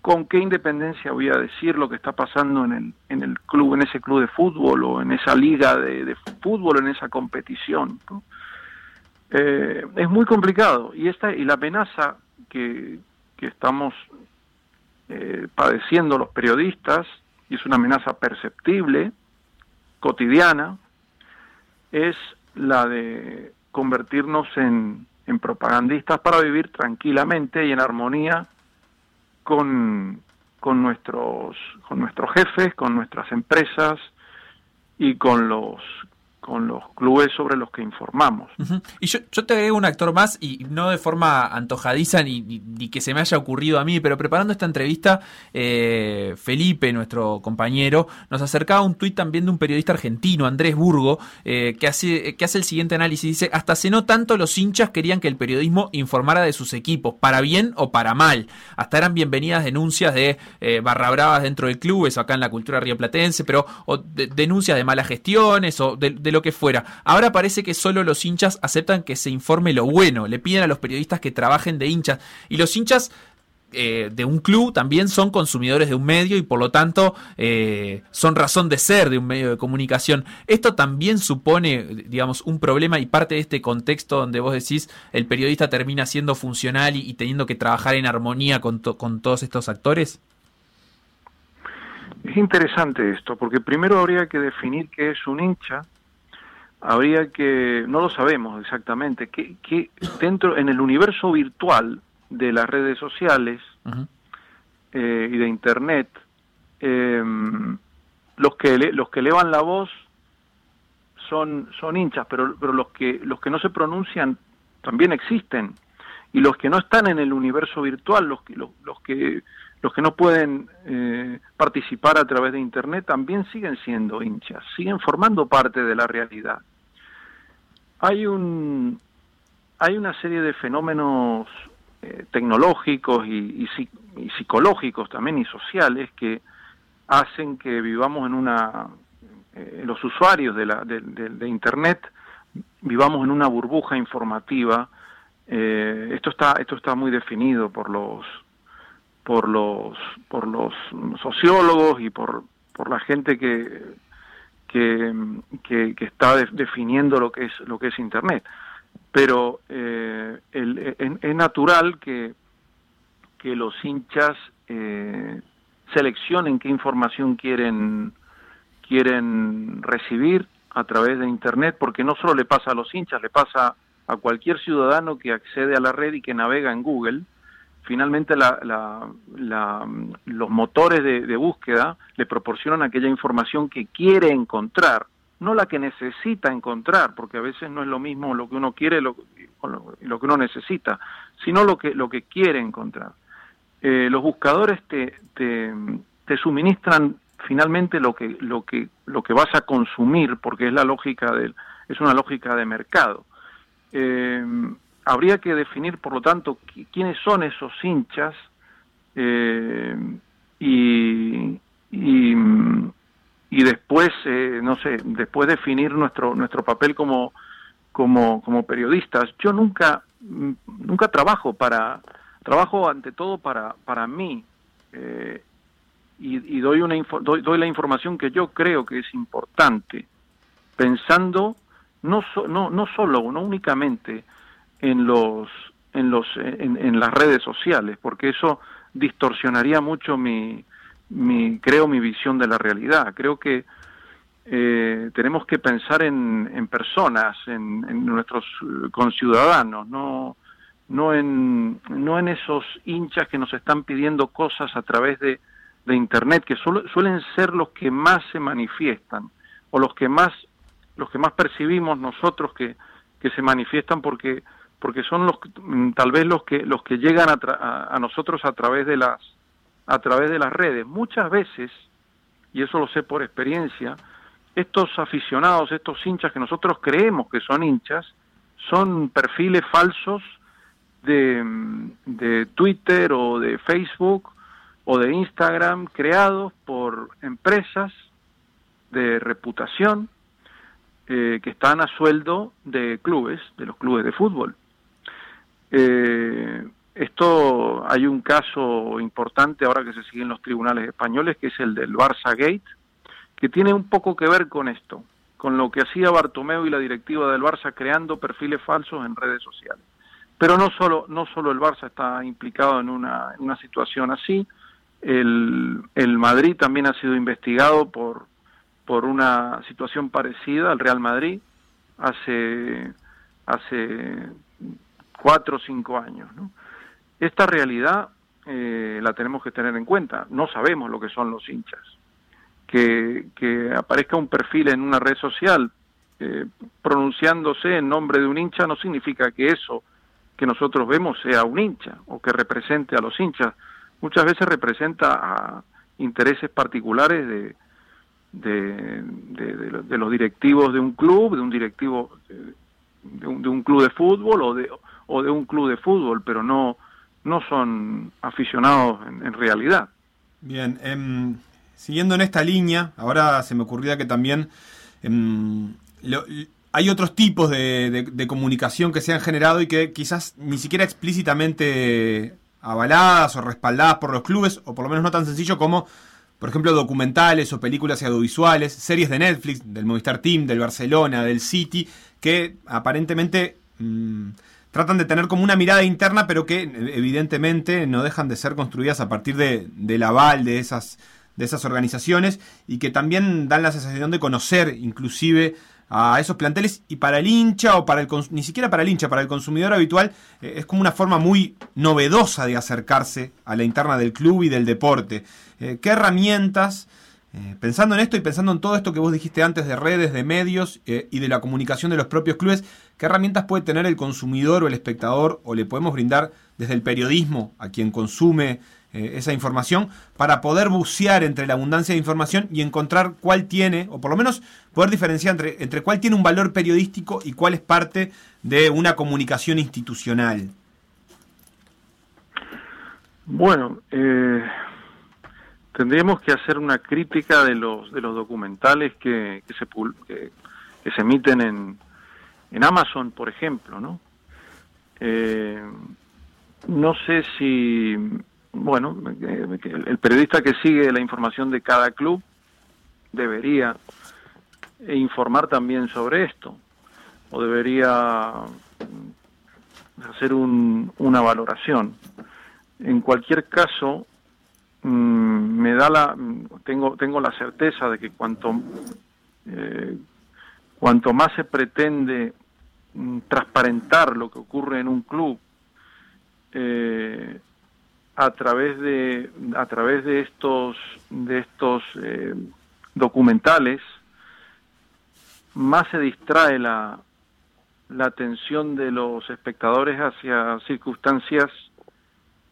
¿con qué independencia voy a decir lo que está pasando en el, en el club, en ese club de fútbol o en esa liga de, de fútbol, en esa competición? Eh, es muy complicado y esta y la amenaza que, que estamos eh, padeciendo los periodistas y es una amenaza perceptible, cotidiana, es la de convertirnos en, en propagandistas para vivir tranquilamente y en armonía con, con, nuestros, con nuestros jefes, con nuestras empresas y con los, con los clubes sobre los que informamos. Y yo, te agrego un actor más, y no de forma antojadiza ni, que se me haya ocurrido a mí, pero preparando esta entrevista, eh, Felipe, nuestro compañero, nos acercaba un tuit también de un periodista argentino, Andrés Burgo, eh, que, hace, que hace el siguiente análisis. Dice, hasta se no tanto los hinchas querían que el periodismo informara de sus equipos, para bien o para mal. Hasta eran bienvenidas denuncias de eh, dentro del club, eso acá en la cultura rioplatense, pero o de- denuncias de malas gestiones o de, de lo que fuera. Ahora parece que solo los hinchas aceptan que se informe lo bueno, le piden a los periodistas que trabajen de hinchas y los hinchas eh, de un club también son consumidores de un medio y por lo tanto eh, son razón de ser de un medio de comunicación. Esto también supone, digamos, un problema y parte de este contexto donde vos decís el periodista termina siendo funcional y, teniendo que trabajar en armonía con, con todos estos actores. Es interesante esto, porque primero habría que definir qué es un hincha, habría que, no lo sabemos exactamente, que, que dentro, en el universo virtual de las redes sociales eh, y de Internet, eh, los que le- los que elevan la voz son son hinchas, pero pero los que los que no se pronuncian también existen. Y los que no están en el universo virtual, los que los, los que los que no pueden eh, participar a través de internet también siguen siendo hinchas, siguen formando parte de la realidad. Hay un hay una serie de fenómenos eh, tecnológicos y, y y psicológicos también y sociales que hacen que vivamos en una eh, los usuarios de, la, de, de- de internet vivamos en una burbuja informativa eh, esto está esto está muy definido por los por los por los sociólogos y por por la gente que que, que, que está de- definiendo lo que es lo que es internet. Pero eh, el- es, es natural que que los hinchas eh, seleccionen qué información quieren quieren recibir a través de internet porque no solo le pasa a los hinchas le pasa a cualquier ciudadano que accede a la red y que navega en Google finalmente la- la- los motores de, búsqueda le proporcionan aquella información que quiere encontrar, no la que necesita encontrar, porque a veces no es lo mismo lo que uno quiere lo, lo, lo que uno necesita, sino lo que, lo que quiere encontrar. Eh, los buscadores te, te, te suministran finalmente lo que, lo, que, lo que vas a consumir, porque es la lógica del, es una lógica de mercado. Eh, habría que definir, por lo tanto, qui- quiénes son esos hinchas eh, y, y, y después, eh, no sé, después definir nuestro nuestro papel como como como periodistas. Yo nunca nunca trabajo para trabajo ante todo para para mí eh, y, y doy una doy, doy la información que yo creo que es importante pensando no so- no no solo no únicamente en los en los en, en las redes sociales porque eso distorsionaría mucho mi mi creo mi visión de la realidad. Creo que eh, tenemos que pensar en, en personas en, en nuestros eh, conciudadanos no no en no en esos hinchas que nos están pidiendo cosas a través de, de internet que suelen ser los que más se manifiestan o los que más los que más percibimos nosotros que, que se manifiestan porque porque son los tal vez los que los que llegan a, tra- a- nosotros a través de las a través de las redes muchas veces y eso lo sé por experiencia estos aficionados estos hinchas que nosotros creemos que son hinchas son perfiles falsos de, de Twitter o de Facebook o de Instagram creados por empresas de reputación eh, que están a sueldo de clubes, de los clubes de fútbol. Eh, esto hay un caso importante ahora que se sigue en los tribunales españoles, que es el del Barça Gate, que tiene un poco que ver con esto, con lo que hacía Bartomeu y la directiva del Barça creando perfiles falsos en redes sociales. Pero no solo, no solo el Barça está implicado en una, en una situación así, el, el Madrid también ha sido investigado por, por una situación parecida al Real Madrid hace, hace cuatro o cinco años. ¿no? Esta realidad eh, la tenemos que tener en cuenta. No sabemos lo que son los hinchas. Que, que aparezca un perfil en una red social eh, pronunciándose en nombre de un hincha no significa que eso que nosotros vemos sea un hincha o que represente a los hinchas. Muchas veces representa a intereses particulares de, de, de, de los directivos de un club, de un directivo de un, de un club de fútbol o de, o de un club de fútbol, pero no, no son aficionados en, realidad. Bien, em, siguiendo en esta línea, ahora se me ocurría que también em, hay otros tipos de, comunicación que se han generado y que quizás ni siquiera explícitamente avaladas o respaldadas por los clubes, o por lo menos no tan sencillo como, por ejemplo, documentales o películas audiovisuales, series de Netflix, del Movistar Team, del Barcelona, del City, que aparentemente mmm, tratan de tener como una mirada interna, pero que evidentemente no dejan de ser construidas a partir de, del aval de esas, de esas organizaciones y que también dan la sensación de conocer inclusive a esos planteles y para el hincha o para el ni siquiera para el hincha, para el consumidor habitual eh, es como una forma muy novedosa de acercarse a la interna del club y del deporte. Eh, ¿Qué herramientas, eh, pensando en esto y pensando en todo esto que vos dijiste antes de redes, de medios eh, y de la comunicación de los propios clubes, qué herramientas puede tener el consumidor o el espectador o le podemos brindar desde el periodismo a quien consume eh, esa información para poder bucear entre la abundancia de información y encontrar cuál tiene, o por lo menos poder diferenciar entre, entre cuál tiene un valor periodístico y cuál es parte de una comunicación institucional. Bueno, eh, tendríamos que hacer una crítica de los de los documentales que, que se que, que, se emiten en, en Amazon, por ejemplo, ¿no? Eh, no sé si bueno, el periodista que sigue la información de cada club debería informar también sobre esto, o debería hacer un, una valoración. En cualquier caso, mmm, me da la, tengo, tengo la certeza de que cuanto, eh, cuanto más se pretende mmm, transparentar lo que ocurre en un club, eh, a través de a través de estos de estos eh, documentales más se distrae la la atención de los espectadores hacia circunstancias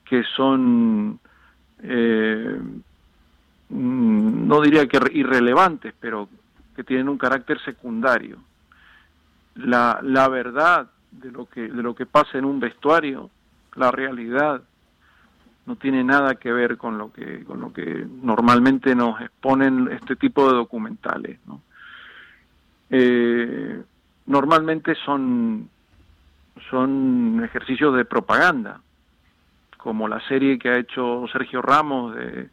que son eh, no diría que irrelevantes pero que tienen un carácter secundario. La la verdad de lo que de lo que pasa en un vestuario la realidad no tiene nada que ver con lo que con lo que normalmente nos exponen este tipo de documentales eh, normalmente son son ejercicios de propaganda como la serie que ha hecho Sergio Ramos de,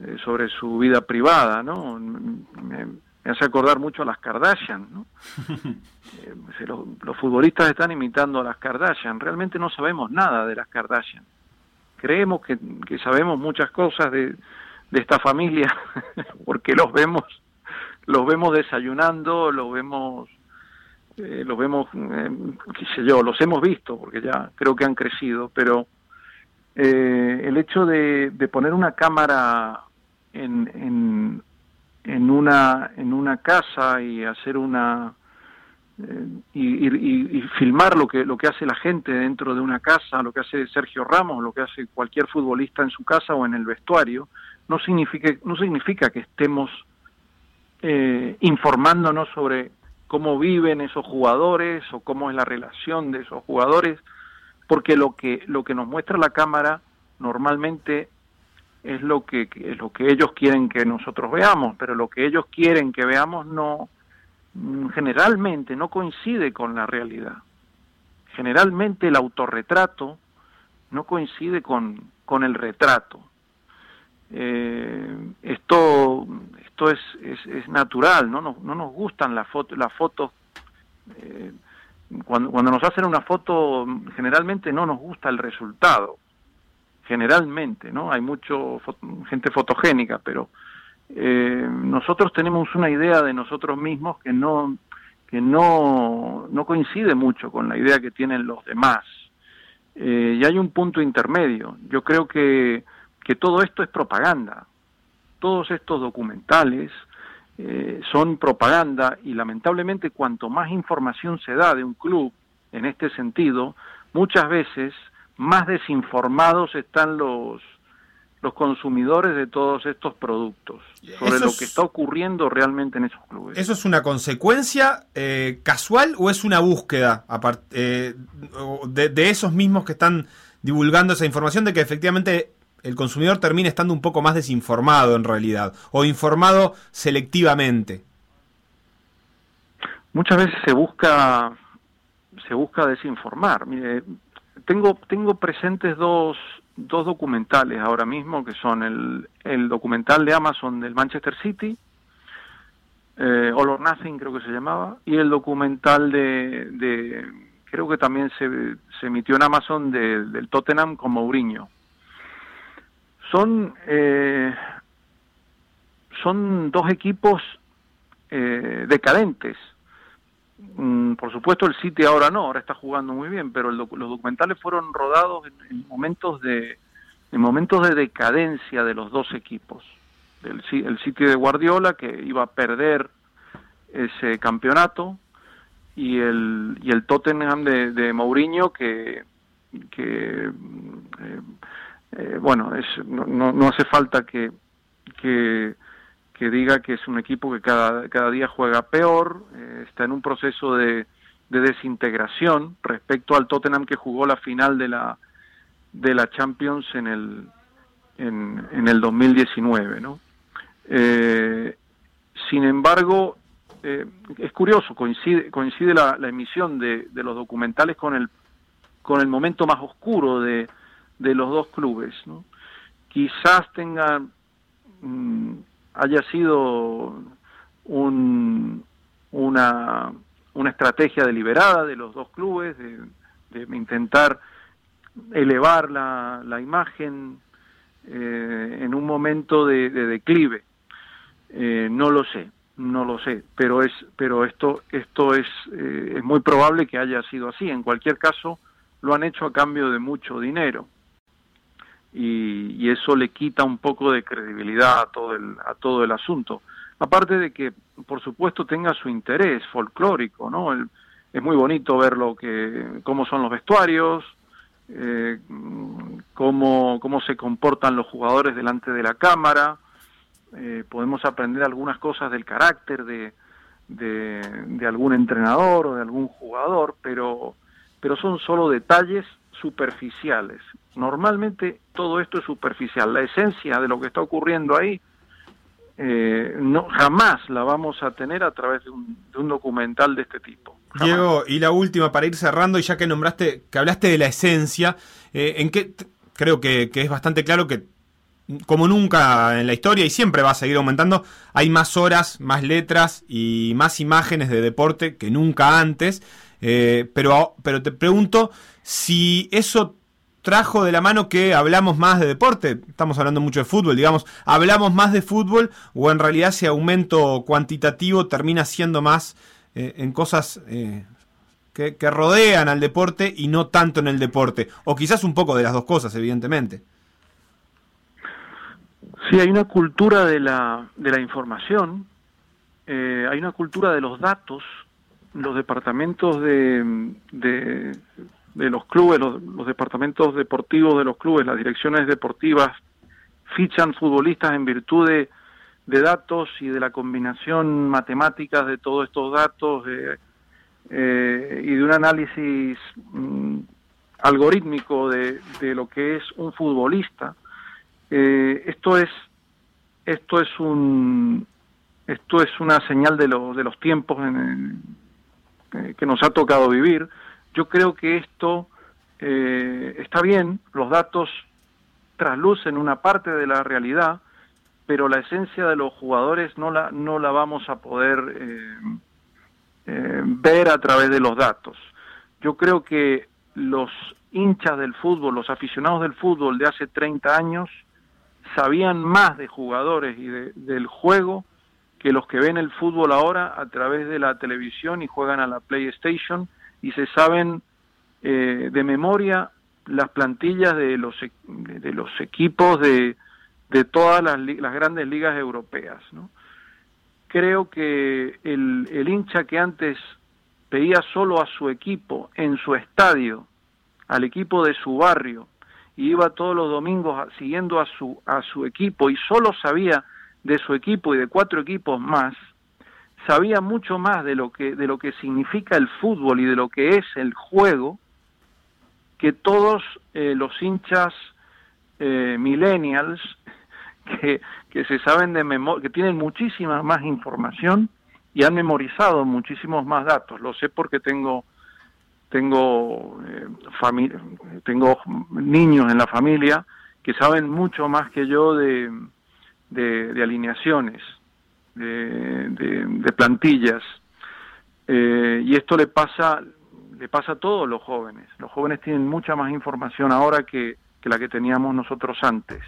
de sobre su vida privada no me, me, hace acordar mucho a las Kardashian no eh, los, los futbolistas están imitando a las Kardashian. Realmente no sabemos nada de las Kardashian. Creemos que, que sabemos muchas cosas de, de esta familia porque los vemos los vemos desayunando los vemos eh, los vemos eh, qué sé yo los hemos visto porque ya creo que han crecido pero eh, el hecho de, de, poner una cámara en, en, una en una casa y hacer una y, y, y, filmar lo que lo que hace la gente dentro de una casa, lo que hace Sergio Ramos, lo que hace cualquier futbolista en su casa o en el vestuario, no significa no significa que estemos eh, informándonos sobre cómo viven esos jugadores o cómo es la relación de esos jugadores, porque lo que lo que nos muestra la cámara normalmente es lo que lo que ellos quieren que nosotros veamos, pero lo que ellos quieren que veamos no Mm, generalmente no coincide con la realidad. Generalmente el autorretrato no coincide con, con el retrato. Eh, esto esto es, es, es, natural, no nos, no nos gustan las fotos, las fotos eh, cuando, nos hacen una foto generalmente no nos gusta el resultado, generalmente, ¿no? Hay mucho gente fotogénica, pero eh, nosotros tenemos una idea de nosotros mismos que no que no, no coincide mucho con la idea que tienen los demás. Eh, y hay un punto intermedio. Yo creo que, que todo esto es propaganda. Todos estos documentales eh, son propaganda y lamentablemente cuanto más información se da de un club en este sentido, muchas veces más desinformados están los los consumidores de todos estos productos sobre Eso lo que está ocurriendo realmente en esos clubes. ¿Eso es una consecuencia eh, casual o es una búsqueda eh, de, de esos mismos que están divulgando esa información de que efectivamente el consumidor termine estando un poco más desinformado en realidad o informado selectivamente? muchas veces se busca se busca desinformar. Tengo tengo presentes dos dos documentales ahora mismo que son el, el documental de Amazon del Manchester City, eh, All or Nothing creo que se llamaba, y el documental de, de creo que también se, se emitió en Amazon de- del Tottenham con Mourinho. Son eh, son dos equipos eh, decadentes. Mm, por supuesto el City ahora no, ahora está jugando muy bien, pero el docu- los documentales fueron rodados en, en momentos de en momentos de decadencia de los dos equipos. El, el City de Guardiola que iba a perder ese campeonato y el y el Tottenham de, de Mourinho que que eh, eh, bueno es no, no, hace falta que que diga que es un equipo que cada, cada día juega peor, eh, está en un proceso de, de desintegración respecto al Tottenham que jugó la final de la de la Champions en el en, en el 2019, ¿no? Eh, sin embargo, eh, es curioso, coincide coincide la, la emisión de, de los documentales con el con el momento más oscuro de, de los dos clubes. Quizás tengan mm, haya sido un, una, una estrategia deliberada de los dos clubes de, de intentar elevar la, la imagen eh, en un momento de, de declive. Eh, no lo sé, no lo sé, pero es, pero esto, esto es, eh, es muy probable que haya sido así. En cualquier caso, lo han hecho a cambio de mucho dinero y, y eso le quita un poco de credibilidad a todo el a todo el asunto. Aparte de que por supuesto tenga su interés folclórico no es muy bonito ver lo que cómo son los vestuarios eh, cómo cómo se comportan los jugadores delante de la cámara. Eh, podemos aprender algunas cosas del carácter de, de de algún entrenador o de algún jugador pero pero son solo detalles superficiales. Normalmente todo esto es superficial. La esencia de lo que está ocurriendo ahí eh, no jamás la vamos a tener a través de un, de un documental de este tipo. Diego, y la última para ir cerrando, y ya que nombraste, que hablaste de la esencia, eh, en que t- creo que, que es bastante claro que como nunca en la historia y siempre va a seguir aumentando, hay más horas, más letras y más imágenes de deporte que nunca antes. Eh, pero, pero te pregunto si eso trajo de la mano que hablamos más de deporte, estamos hablando mucho de fútbol, digamos, hablamos más de fútbol o en realidad ese aumento cuantitativo termina siendo más eh, en cosas eh, que, rodean al deporte y no tanto en el deporte, o quizás un poco de las dos cosas, evidentemente. Sí, hay una cultura de la, de la información, eh, hay una cultura de los datos, los departamentos de, de, de los clubes, los, departamentos deportivos de los clubes, las direcciones deportivas fichan futbolistas en virtud de, datos y de la combinación matemáticas de todos estos datos eh, y de un análisis mm, algorítmico de, de lo que es un futbolista. Eh, esto es esto es un esto es una señal de los de los tiempos eh, que nos ha tocado vivir. Yo creo que esto eh, está bien, los datos traslucen una parte de la realidad, pero la esencia de los jugadores no la no la vamos a poder eh, eh, ver a través de los datos. Yo creo que los hinchas del fútbol, los aficionados del fútbol de hace 30 años, sabían más de jugadores y de- del juego que los que ven el fútbol ahora a través de la televisión y juegan a la PlayStation y se saben eh, de memoria las plantillas de los e- de los equipos de, de todas las, las grandes ligas europeas, ¿no? creo que el, el hincha que antes veía solo a su equipo en su estadio, al equipo de su barrio, y iba todos los domingos siguiendo a su, a su equipo y solo sabía de su equipo y de cuatro equipos más, sabía mucho más de lo que, de lo que significa el fútbol y de lo que es el juego que todos eh, los hinchas eh, millennials que, que se saben de memoria, que tienen muchísima más información y han memorizado muchísimos más datos. Lo sé porque tengo tengo eh, tengo niños en la familia que saben mucho más que yo de, de alineaciones, de, de- de plantillas. Eh, y esto le pasa le pasa a todos los jóvenes. Los jóvenes tienen mucha más información ahora que, que la que teníamos nosotros antes.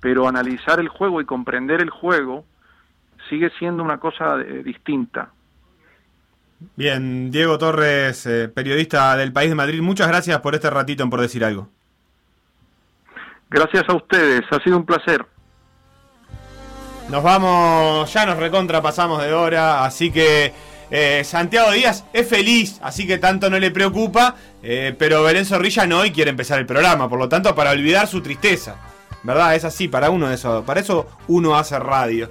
Pero analizar el juego y comprender el juego sigue siendo una cosa eh, distinta. Bien, Diego Torres, eh, periodista del País de Madrid, muchas gracias por este ratito en Por Decir Algo. Gracias a ustedes, ha sido un placer. Nos vamos, ya nos recontra pasamos de hora, así que eh, Santiago Díaz es feliz, así que tanto no le preocupa, eh, pero Belén Zorrilla no y quiere empezar el programa, por lo tanto para olvidar su tristeza, ¿verdad? Es así, para uno eso, para eso uno hace radio.